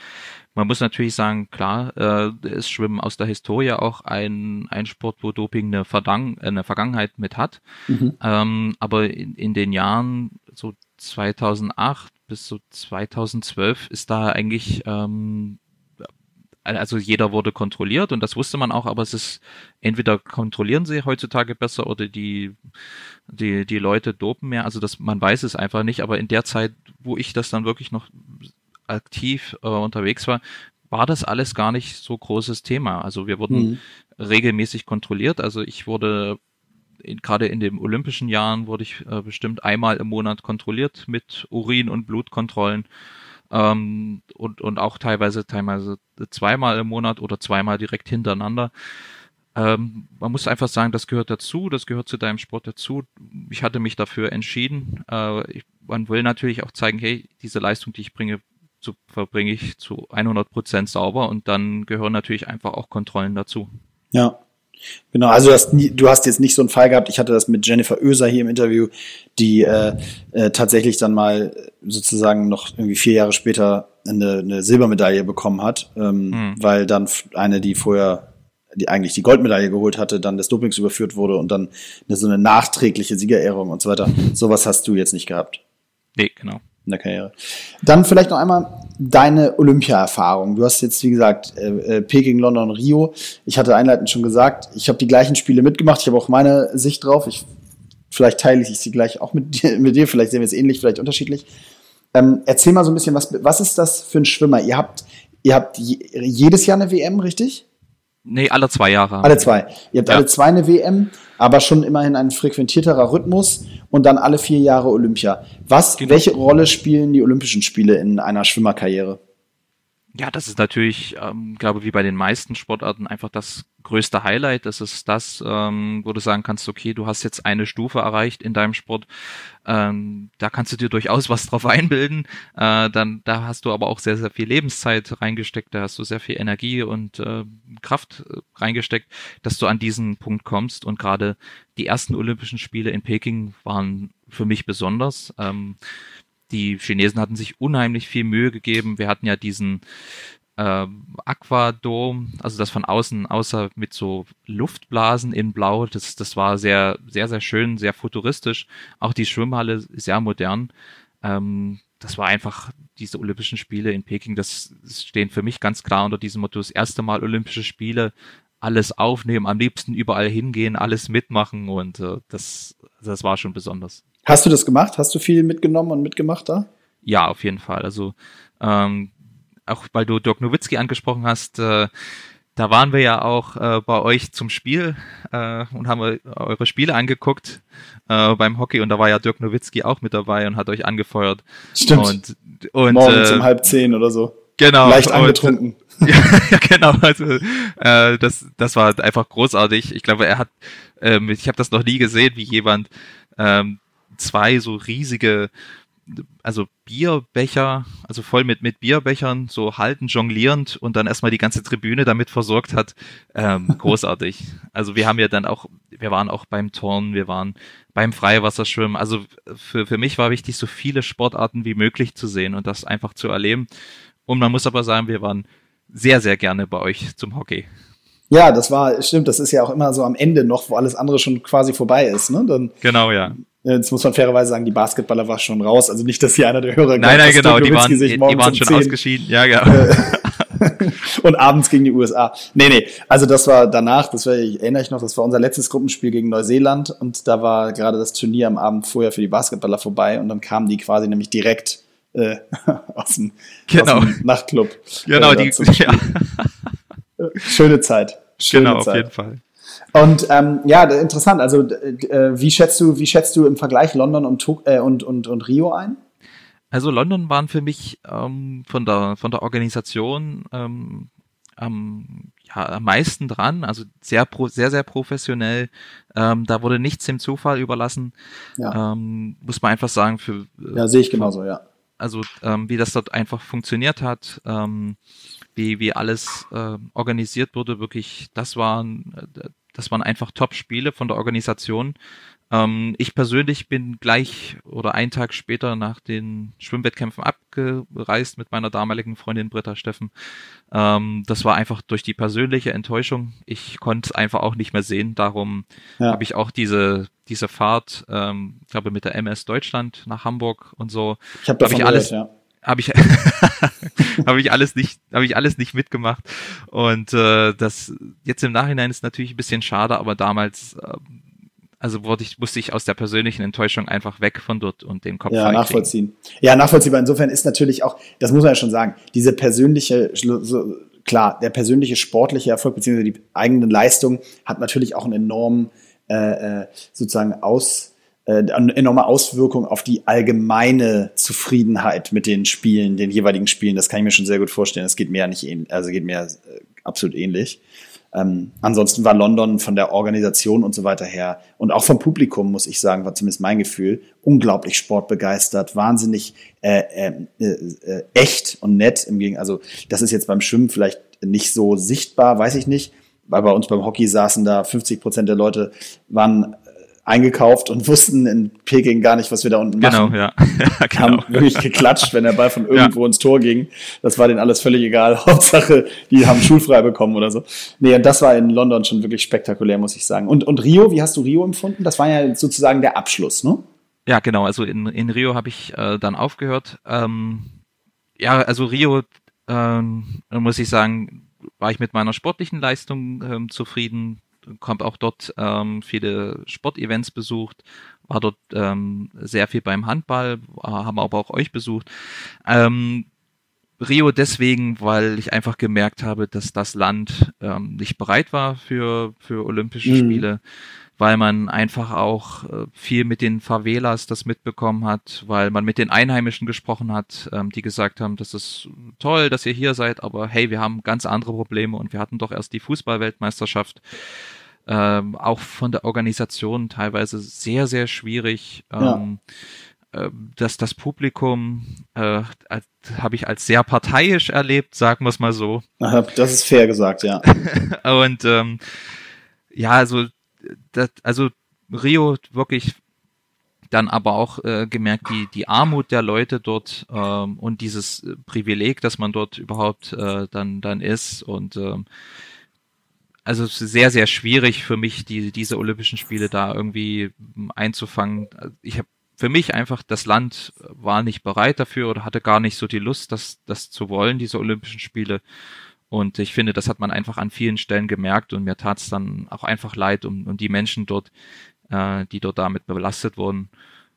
man muss natürlich sagen, klar, äh, ist Schwimmen aus der Historie auch ein, ein Sport, wo Doping eine, Verdang eine Vergangenheit mit hat. Mhm. Ähm, aber in, in den Jahren so 2008 bis so 2012 ist da eigentlich ähm, also jeder wurde kontrolliert und das wusste man auch, aber es ist entweder kontrollieren sie heutzutage besser oder die die die Leute dopen mehr, also das man weiß es einfach nicht, aber in der Zeit, wo ich das dann wirklich noch aktiv äh, unterwegs war, war das alles gar nicht so großes Thema. Also wir wurden mhm. regelmäßig kontrolliert. Also ich wurde in, gerade in den olympischen Jahren wurde ich äh, bestimmt einmal im Monat kontrolliert mit Urin- und Blutkontrollen ähm, und, und auch teilweise, teilweise zweimal im Monat oder zweimal direkt hintereinander. Ähm, man muss einfach sagen, das gehört dazu, das gehört zu deinem Sport dazu. Ich hatte mich dafür entschieden. Äh, ich, man will natürlich auch zeigen, hey, diese Leistung, die ich bringe, zu, verbringe ich zu 100 Prozent sauber und dann gehören natürlich einfach auch Kontrollen dazu. Ja. Genau, also du hast, nie, du hast jetzt nicht so einen Fall gehabt, ich hatte das mit Jennifer Oeser hier im Interview, die äh, äh, tatsächlich dann mal sozusagen noch irgendwie vier Jahre später eine, eine Silbermedaille bekommen hat, ähm, mhm. weil dann eine, die vorher die eigentlich die Goldmedaille geholt hatte, dann des Dopings überführt wurde und dann eine, so eine nachträgliche Siegerehrung und so weiter. Sowas hast du jetzt nicht gehabt. Nee, genau. In der Karriere. Dann vielleicht noch einmal deine Olympia-Erfahrung. Du hast jetzt, wie gesagt, äh, äh Peking, London, Rio. Ich hatte einleitend schon gesagt, ich habe die gleichen Spiele mitgemacht. Ich habe auch meine Sicht drauf. Ich, vielleicht teile ich sie gleich auch mit dir, mit dir. Vielleicht sehen wir es ähnlich, vielleicht unterschiedlich. Ähm, erzähl mal so ein bisschen, was, was ist das für ein Schwimmer? Ihr habt, ihr habt jedes Jahr eine WM, richtig? Nee, alle zwei Jahre. Alle zwei. Ihr habt ja. alle zwei eine WM, aber schon immerhin ein frequentierterer Rhythmus und dann alle vier Jahre Olympia. Was, genau. welche Rolle spielen die Olympischen Spiele in einer Schwimmerkarriere? Ja, das ist natürlich, ähm, glaube wie bei den meisten Sportarten einfach das größte Highlight. Das ist das, ähm, wo du sagen kannst, okay, du hast jetzt eine Stufe erreicht in deinem Sport. Ähm, da kannst du dir durchaus was drauf einbilden. Äh, dann, da hast du aber auch sehr, sehr viel Lebenszeit reingesteckt. Da hast du sehr viel Energie und äh, Kraft äh, reingesteckt, dass du an diesen Punkt kommst. Und gerade die ersten Olympischen Spiele in Peking waren für mich besonders. Ähm, die Chinesen hatten sich unheimlich viel Mühe gegeben. Wir hatten ja diesen äh, Aquadom, also das von außen, außer mit so Luftblasen in Blau, das, das war sehr, sehr, sehr schön, sehr futuristisch. Auch die Schwimmhalle sehr modern. Ähm, das war einfach diese Olympischen Spiele in Peking, das stehen für mich ganz klar unter diesem Motto, das erste Mal Olympische Spiele, alles aufnehmen, am liebsten überall hingehen, alles mitmachen und äh, das, das war schon besonders. Hast du das gemacht? Hast du viel mitgenommen und mitgemacht da? Ja, auf jeden Fall. Also ähm, auch weil du Dirk Nowitzki angesprochen hast, äh, da waren wir ja auch äh, bei euch zum Spiel äh, und haben eure Spiele angeguckt äh, beim Hockey und da war ja Dirk Nowitzki auch mit dabei und hat euch angefeuert. Stimmt. Und, und, Morgens äh, um halb zehn oder so. Genau. Leicht angetrunken. Und, ja, genau. Also äh, das, das war einfach großartig. Ich glaube, er hat, ähm, ich habe das noch nie gesehen, wie jemand ähm, zwei so riesige, also Bierbecher, also voll mit, mit Bierbechern, so halten, jonglierend und dann erstmal die ganze Tribüne damit versorgt hat. Ähm, großartig. also wir haben ja dann auch, wir waren auch beim Turnen, wir waren beim Freiwasserschwimmen. Also für, für mich war wichtig, so viele Sportarten wie möglich zu sehen und das einfach zu erleben. Und man muss aber sagen, wir waren sehr, sehr gerne bei euch zum Hockey. Ja, das war, stimmt, das ist ja auch immer so am Ende noch, wo alles andere schon quasi vorbei ist. Ne? Dann, genau, ja. Jetzt muss man fairerweise sagen, die Basketballer war schon raus. Also nicht, dass hier einer der Hörer Nein, nein, genau, die waren, die waren schon 10. ausgeschieden. Ja, genau. und abends gegen die USA. Nee, nee, also das war danach, das war, ich erinnere ich noch, das war unser letztes Gruppenspiel gegen Neuseeland und da war gerade das Turnier am Abend vorher für die Basketballer vorbei und dann kamen die quasi nämlich direkt äh, aus, dem, genau. aus dem Nachtclub. Genau, äh, die, ja. Schöne Zeit. Schöne genau, Zeit. auf jeden Fall. Und ähm, ja, interessant. Also äh, wie schätzt du, wie schätzt du im Vergleich London und, äh, und, und, und Rio ein? Also London waren für mich ähm, von der von der Organisation ähm, am, ja, am meisten dran, also sehr pro, sehr sehr professionell. Ähm, da wurde nichts dem Zufall überlassen. Ja. Ähm, muss man einfach sagen. Für äh, ja sehe ich genauso. Ja. Also ähm, wie das dort einfach funktioniert hat. Ähm, wie, wie alles äh, organisiert wurde, wirklich, das waren, äh, das waren einfach Top-Spiele von der Organisation. Ähm, ich persönlich bin gleich oder einen Tag später nach den Schwimmwettkämpfen abgereist mit meiner damaligen Freundin Britta Steffen. Ähm, das war einfach durch die persönliche Enttäuschung. Ich konnte es einfach auch nicht mehr sehen. Darum ja. habe ich auch diese diese Fahrt, ähm, glaube mit der MS Deutschland nach Hamburg und so. Ich habe hab ich alles, ja habe ich habe ich alles nicht habe ich alles nicht mitgemacht und äh, das jetzt im Nachhinein ist natürlich ein bisschen schade, aber damals äh, also wurde ich, musste ich aus der persönlichen Enttäuschung einfach weg von dort und den Kopf Ja, nachvollziehen. Ja, nachvollziehbar. Insofern ist natürlich auch, das muss man ja schon sagen, diese persönliche, so, klar, der persönliche sportliche Erfolg beziehungsweise die eigene Leistung hat natürlich auch einen enormen äh, äh sozusagen Aus eine enorme Auswirkung auf die allgemeine Zufriedenheit mit den Spielen, den jeweiligen Spielen. Das kann ich mir schon sehr gut vorstellen. Es geht mir ja nicht ähnlich, also geht mir äh, absolut ähnlich. Ähm, ansonsten war London von der Organisation und so weiter her und auch vom Publikum, muss ich sagen, war zumindest mein Gefühl, unglaublich sportbegeistert, wahnsinnig äh, äh, äh, echt und nett. Im Gegenteil, also das ist jetzt beim Schwimmen vielleicht nicht so sichtbar, weiß ich nicht, weil bei uns beim Hockey saßen da 50 Prozent der Leute waren eingekauft und wussten in Peking gar nicht, was wir da unten genau, machen. Ja. ja, genau. Haben wirklich geklatscht, wenn der Ball von irgendwo ja. ins Tor ging. Das war denen alles völlig egal. Hauptsache, die haben schulfrei bekommen oder so. Nee, und das war in London schon wirklich spektakulär, muss ich sagen. Und, und Rio, wie hast du Rio empfunden? Das war ja sozusagen der Abschluss, ne? Ja, genau. Also in, in Rio habe ich äh, dann aufgehört. Ähm, ja, also Rio, ähm, muss ich sagen, war ich mit meiner sportlichen Leistung ähm, zufrieden kommt auch dort ähm, viele Sportevents besucht, war dort ähm, sehr viel beim Handball, haben aber auch euch besucht. Ähm, Rio deswegen, weil ich einfach gemerkt habe, dass das Land ähm, nicht bereit war für, für Olympische mhm. Spiele weil man einfach auch äh, viel mit den Favelas das mitbekommen hat, weil man mit den Einheimischen gesprochen hat, ähm, die gesagt haben, das ist toll, dass ihr hier seid, aber hey, wir haben ganz andere Probleme und wir hatten doch erst die Fußballweltmeisterschaft. Ähm, auch von der Organisation teilweise sehr, sehr schwierig. Ähm, ja. äh, dass das Publikum äh, habe ich als sehr parteiisch erlebt, sagen wir es mal so. Das ist fair gesagt, ja. und ähm, ja, also das, also Rio wirklich dann aber auch äh, gemerkt, die, die Armut der Leute dort ähm, und dieses Privileg, dass man dort überhaupt äh, dann, dann ist. Und ähm, also es ist sehr, sehr schwierig für mich, die, diese Olympischen Spiele da irgendwie einzufangen. Ich habe für mich einfach, das Land war nicht bereit dafür oder hatte gar nicht so die Lust, das, das zu wollen, diese Olympischen Spiele. Und ich finde, das hat man einfach an vielen Stellen gemerkt und mir tat es dann auch einfach leid um, um die Menschen dort, äh, die dort damit belastet wurden.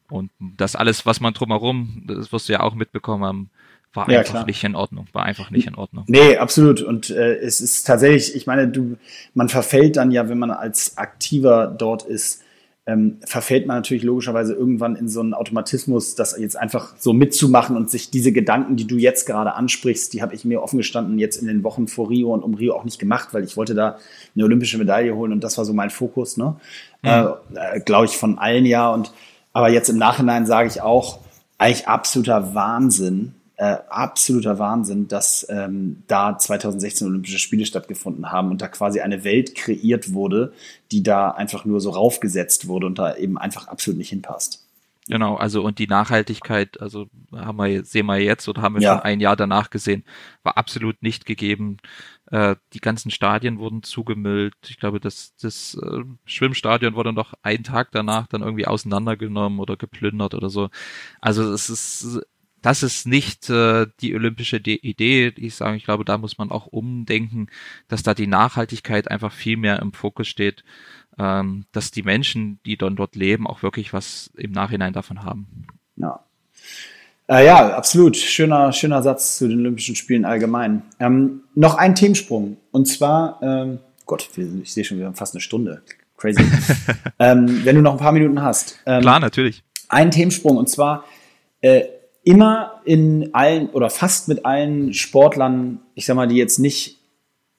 Und das alles, was man drumherum, das wirst du ja auch mitbekommen haben, war ja, einfach klar. nicht in Ordnung, war einfach nicht in Ordnung. Nee, absolut. Und äh, es ist tatsächlich, ich meine, du, man verfällt dann ja, wenn man als Aktiver dort ist, ähm, verfällt man natürlich logischerweise irgendwann in so einen Automatismus, das jetzt einfach so mitzumachen und sich diese Gedanken, die du jetzt gerade ansprichst, die habe ich mir offen gestanden jetzt in den Wochen vor Rio und um Rio auch nicht gemacht, weil ich wollte da eine olympische Medaille holen und das war so mein Fokus, ne? Mhm. Äh, äh, Glaube ich von allen ja. Und aber jetzt im Nachhinein sage ich auch, eigentlich absoluter Wahnsinn, äh, absoluter Wahnsinn, dass ähm, da 2016 Olympische Spiele stattgefunden haben und da quasi eine Welt kreiert wurde, die da einfach nur so raufgesetzt wurde und da eben einfach absolut nicht hinpasst. Genau, also und die Nachhaltigkeit, also haben wir sehen wir jetzt oder haben wir ja. schon ein Jahr danach gesehen, war absolut nicht gegeben. Äh, die ganzen Stadien wurden zugemüllt. Ich glaube, das, das äh, Schwimmstadion wurde noch einen Tag danach dann irgendwie auseinandergenommen oder geplündert oder so. Also es ist das ist nicht äh, die olympische Idee. Ich sage, ich glaube, da muss man auch umdenken, dass da die Nachhaltigkeit einfach viel mehr im Fokus steht, ähm, dass die Menschen, die dann dort leben, auch wirklich was im Nachhinein davon haben. Ja. Äh, ja, absolut. Schöner, schöner Satz zu den Olympischen Spielen allgemein. Ähm, noch ein Themensprung. Und zwar, ähm, Gott, ich sehe schon, wir haben fast eine Stunde. Crazy. ähm, wenn du noch ein paar Minuten hast. Ähm, Klar, natürlich. Ein Themensprung. Und zwar, äh, immer in allen oder fast mit allen Sportlern, ich sag mal, die jetzt nicht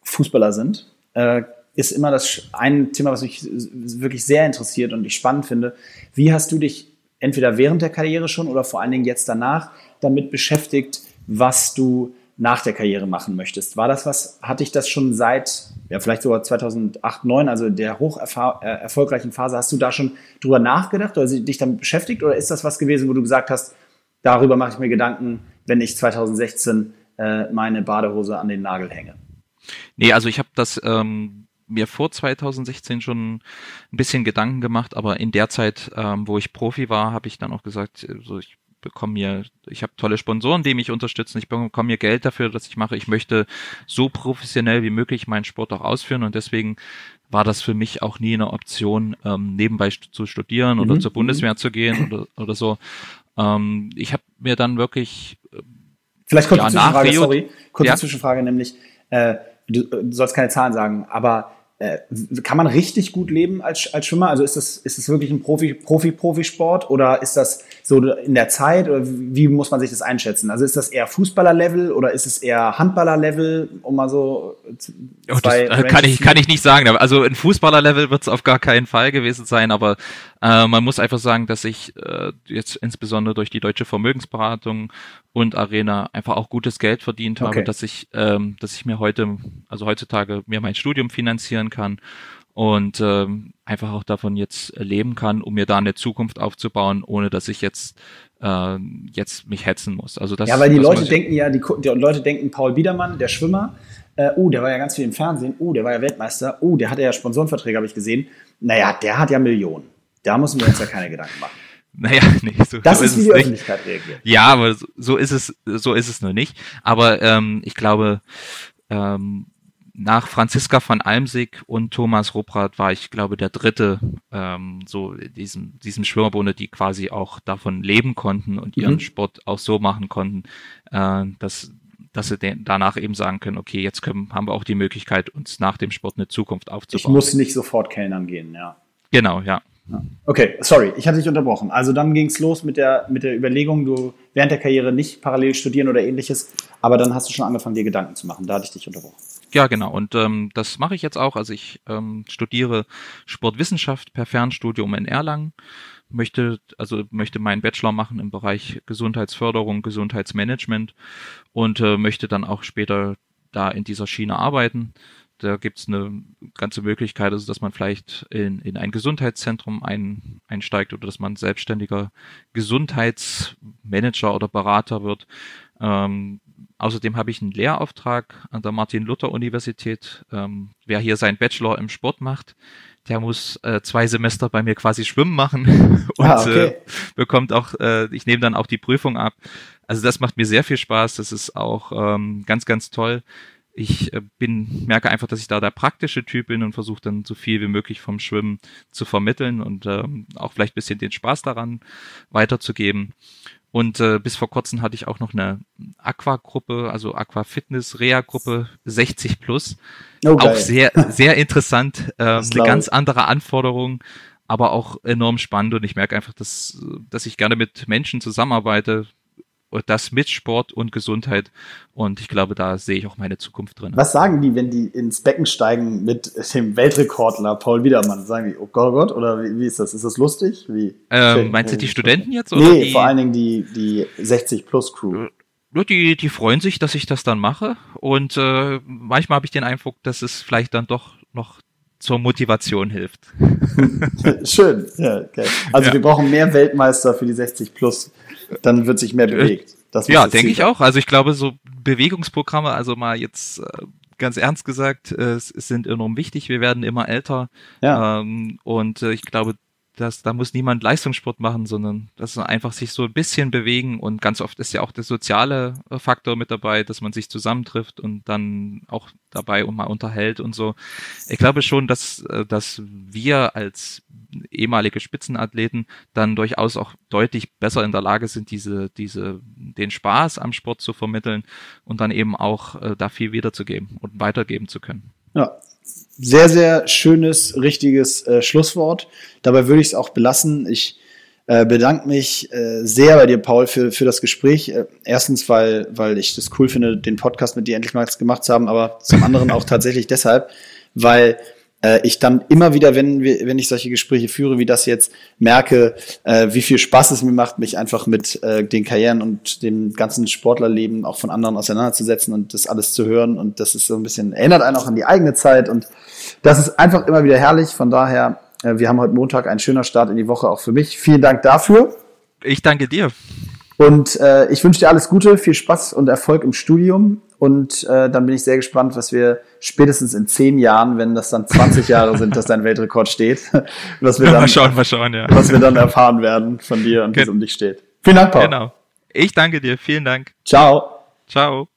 Fußballer sind, äh, ist immer das ein Thema, was mich wirklich sehr interessiert und ich spannend finde. Wie hast du dich entweder während der Karriere schon oder vor allen Dingen jetzt danach damit beschäftigt, was du nach der Karriere machen möchtest? War das was, hatte ich das schon seit, ja, vielleicht sogar 2008, 2009, also der hoch äh, erfolgreichen Phase, hast du da schon drüber nachgedacht oder dich damit beschäftigt oder ist das was gewesen, wo du gesagt hast, darüber mache ich mir Gedanken, wenn ich 2016 äh, meine Badehose an den Nagel hänge. Nee, also ich habe das ähm, mir vor 2016 schon ein bisschen Gedanken gemacht, aber in der Zeit, ähm, wo ich Profi war, habe ich dann auch gesagt, also ich bekomme mir, ich habe tolle Sponsoren, die mich unterstützen, ich bekomme mir Geld dafür, dass ich mache. Ich möchte so professionell wie möglich meinen Sport auch ausführen und deswegen war das für mich auch nie eine Option, ähm, nebenbei zu studieren oder mhm. zur Bundeswehr zu gehen oder, oder so. Ähm, ich habe mir dann wirklich äh, Vielleicht kurze ja, Zwischenfrage, sorry, kurze ja? Zwischenfrage, nämlich, äh, du, du sollst keine Zahlen sagen, aber äh, kann man richtig gut leben als, als Schwimmer? Also ist das, ist das wirklich ein Profi, Profi, Profisport oder ist das so in der Zeit oder wie muss man sich das einschätzen? Also ist das eher Fußballer-Level oder ist es eher Handballer-Level, um mal so oh, das, äh, kann ich kann ich nicht sagen. Also ein Fußballer-Level wird es auf gar keinen Fall gewesen sein, aber äh, man muss einfach sagen, dass ich äh, jetzt insbesondere durch die deutsche Vermögensberatung und Arena einfach auch gutes Geld verdient habe, okay. dass ich, ähm, dass ich mir heute, also heutzutage mir mein Studium finanzieren kann und ähm, einfach auch davon jetzt leben kann, um mir da eine Zukunft aufzubauen, ohne dass ich jetzt äh, jetzt mich hetzen muss. Also das, ja, weil die Leute denken ja, die, die Leute denken, Paul Biedermann, der Schwimmer, äh, oh, der war ja ganz viel im Fernsehen, oh, der war ja Weltmeister, oh, der hatte ja Sponsorenverträge, habe ich gesehen. Naja, der hat ja Millionen. Da müssen wir uns ja keine Gedanken machen. Naja, nee, so, das so ist, wie die nicht. Öffentlichkeit reagiert. Ja, aber so- so ist es, so ist es nur nicht. Aber ähm, ich glaube, ähm, nach Franziska von Almsig und Thomas Ruppert war ich, glaube, der dritte, ähm, so diesem, diesem Schwimmerbunde, die quasi auch davon leben konnten und ihren Mhm. Sport auch so machen konnten, äh, dass, dass sie danach eben sagen können, okay, jetzt können, haben wir auch die Möglichkeit, uns nach dem Sport eine Zukunft Ich aufzubauen. muss nicht sofort Kellnern gehen, ja. genau, ja. Okay, sorry, ich hatte dich unterbrochen. Also dann ging es los mit der, mit der Überlegung, du während der Karriere nicht parallel studieren oder ähnliches, aber dann hast du schon angefangen, dir Gedanken zu machen. Da hatte ich dich unterbrochen. Ja, genau. Und ähm, das mache ich jetzt auch. Also ich ähm, studiere Sportwissenschaft per Fernstudium in Erlangen. Möchte, also möchte meinen Bachelor machen im Bereich Gesundheitsförderung, Gesundheitsmanagement und äh, möchte dann auch später da in dieser Schiene arbeiten. Da gibt's eine ganze Möglichkeit, also dass man vielleicht in, in ein Gesundheitszentrum ein, einsteigt oder dass man selbstständiger Gesundheitsmanager oder Berater wird. Ähm, außerdem habe ich einen Lehrauftrag an der Martin-Luther-Universität. Ähm, wer hier seinen Bachelor im Sport macht, der muss äh, zwei Semester bei mir quasi schwimmen machen und Ah, okay. äh, bekommt auch, äh, ich nehme dann auch die Prüfung ab. Also das macht mir sehr viel Spaß. Das ist auch ähm, ganz, ganz toll. Ich äh, bin, merke einfach, dass ich da der praktische Typ bin und versuche dann so viel wie möglich vom Schwimmen zu vermitteln und ähm, auch vielleicht ein bisschen den Spaß daran weiterzugeben. Und äh, bis vor kurzem hatte ich auch noch eine Aqua-Gruppe, also Aqua-Fitness-Rea-Gruppe 60 plus. Oh, Auch sehr, sehr interessant, äh, eine ganz andere Anforderung, aber auch enorm spannend. Und ich merke einfach, dass, dass ich gerne mit Menschen zusammenarbeite, das mit Sport und Gesundheit und ich glaube, da sehe ich auch meine Zukunft drin. Was sagen die, wenn die ins Becken steigen mit dem Weltrekordler Paul Wiedermann? Sagen die, oh Gott, oh Gott, oder wie, wie ist das? Ist das lustig? Wie? Ähm, meinst du die Studenten jetzt? Oder Nee, die, vor allen Dingen die, die 60-Plus-Crew. Ja, die, die freuen sich, dass ich das dann mache und äh, manchmal habe ich den Eindruck, dass es vielleicht dann doch noch zur Motivation hilft. Schön, ja, okay. Also Ja. wir brauchen mehr Weltmeister für die 60-Plus, dann wird sich mehr bewegt. Das muss Ja, denke ich auch. Also ich glaube, so Bewegungsprogramme, also mal jetzt äh, ganz ernst gesagt, äh, es, sind enorm wichtig. Wir werden immer älter Ja. ähm, und äh, ich glaube, dass da muss niemand Leistungssport machen, sondern das ist einfach sich so ein bisschen bewegen und ganz oft ist ja auch der soziale äh, Faktor mit dabei, dass man sich zusammentrifft und dann auch dabei und mal unterhält und so. Ich glaube schon, dass, äh, dass wir als ehemalige Spitzenathleten dann durchaus auch deutlich besser in der Lage sind, diese, diese, den Spaß am Sport zu vermitteln und dann eben auch äh, da viel wiederzugeben und weitergeben zu können. Ja, sehr, sehr schönes, richtiges äh, Schlusswort. Dabei würde ich es auch belassen. Ich äh, bedanke mich äh, sehr bei dir, Paul, für, für das Gespräch. Äh, erstens, weil, weil ich das cool finde, den Podcast mit dir endlich mal gemacht zu haben, aber zum anderen auch tatsächlich deshalb, weil äh, ich dann immer wieder, wenn, wir, wenn ich solche Gespräche führe, wie das jetzt, merke, äh, wie viel Spaß es mir macht, mich einfach mit äh, den Karrieren und dem ganzen Sportlerleben auch von anderen auseinanderzusetzen und das alles zu hören. Und das ist so ein bisschen, erinnert einen auch an die eigene Zeit. Und das ist einfach immer wieder herrlich. Von daher, äh, wir haben heute Montag ein schöner Start in die Woche auch für mich. Vielen Dank dafür. Ich danke dir. Und äh, ich wünsche dir alles Gute, viel Spaß und Erfolg im Studium. Und äh, dann bin ich sehr gespannt, was wir spätestens in zehn Jahren, wenn das dann 20 Jahre sind, dass dein Weltrekord steht, was wir dann, mal schauen, mal schauen, ja. was wir dann erfahren werden von dir und wie es um dich steht. Vielen Dank, Paul. Genau. Ich danke dir. Vielen Dank. Ciao. Ciao.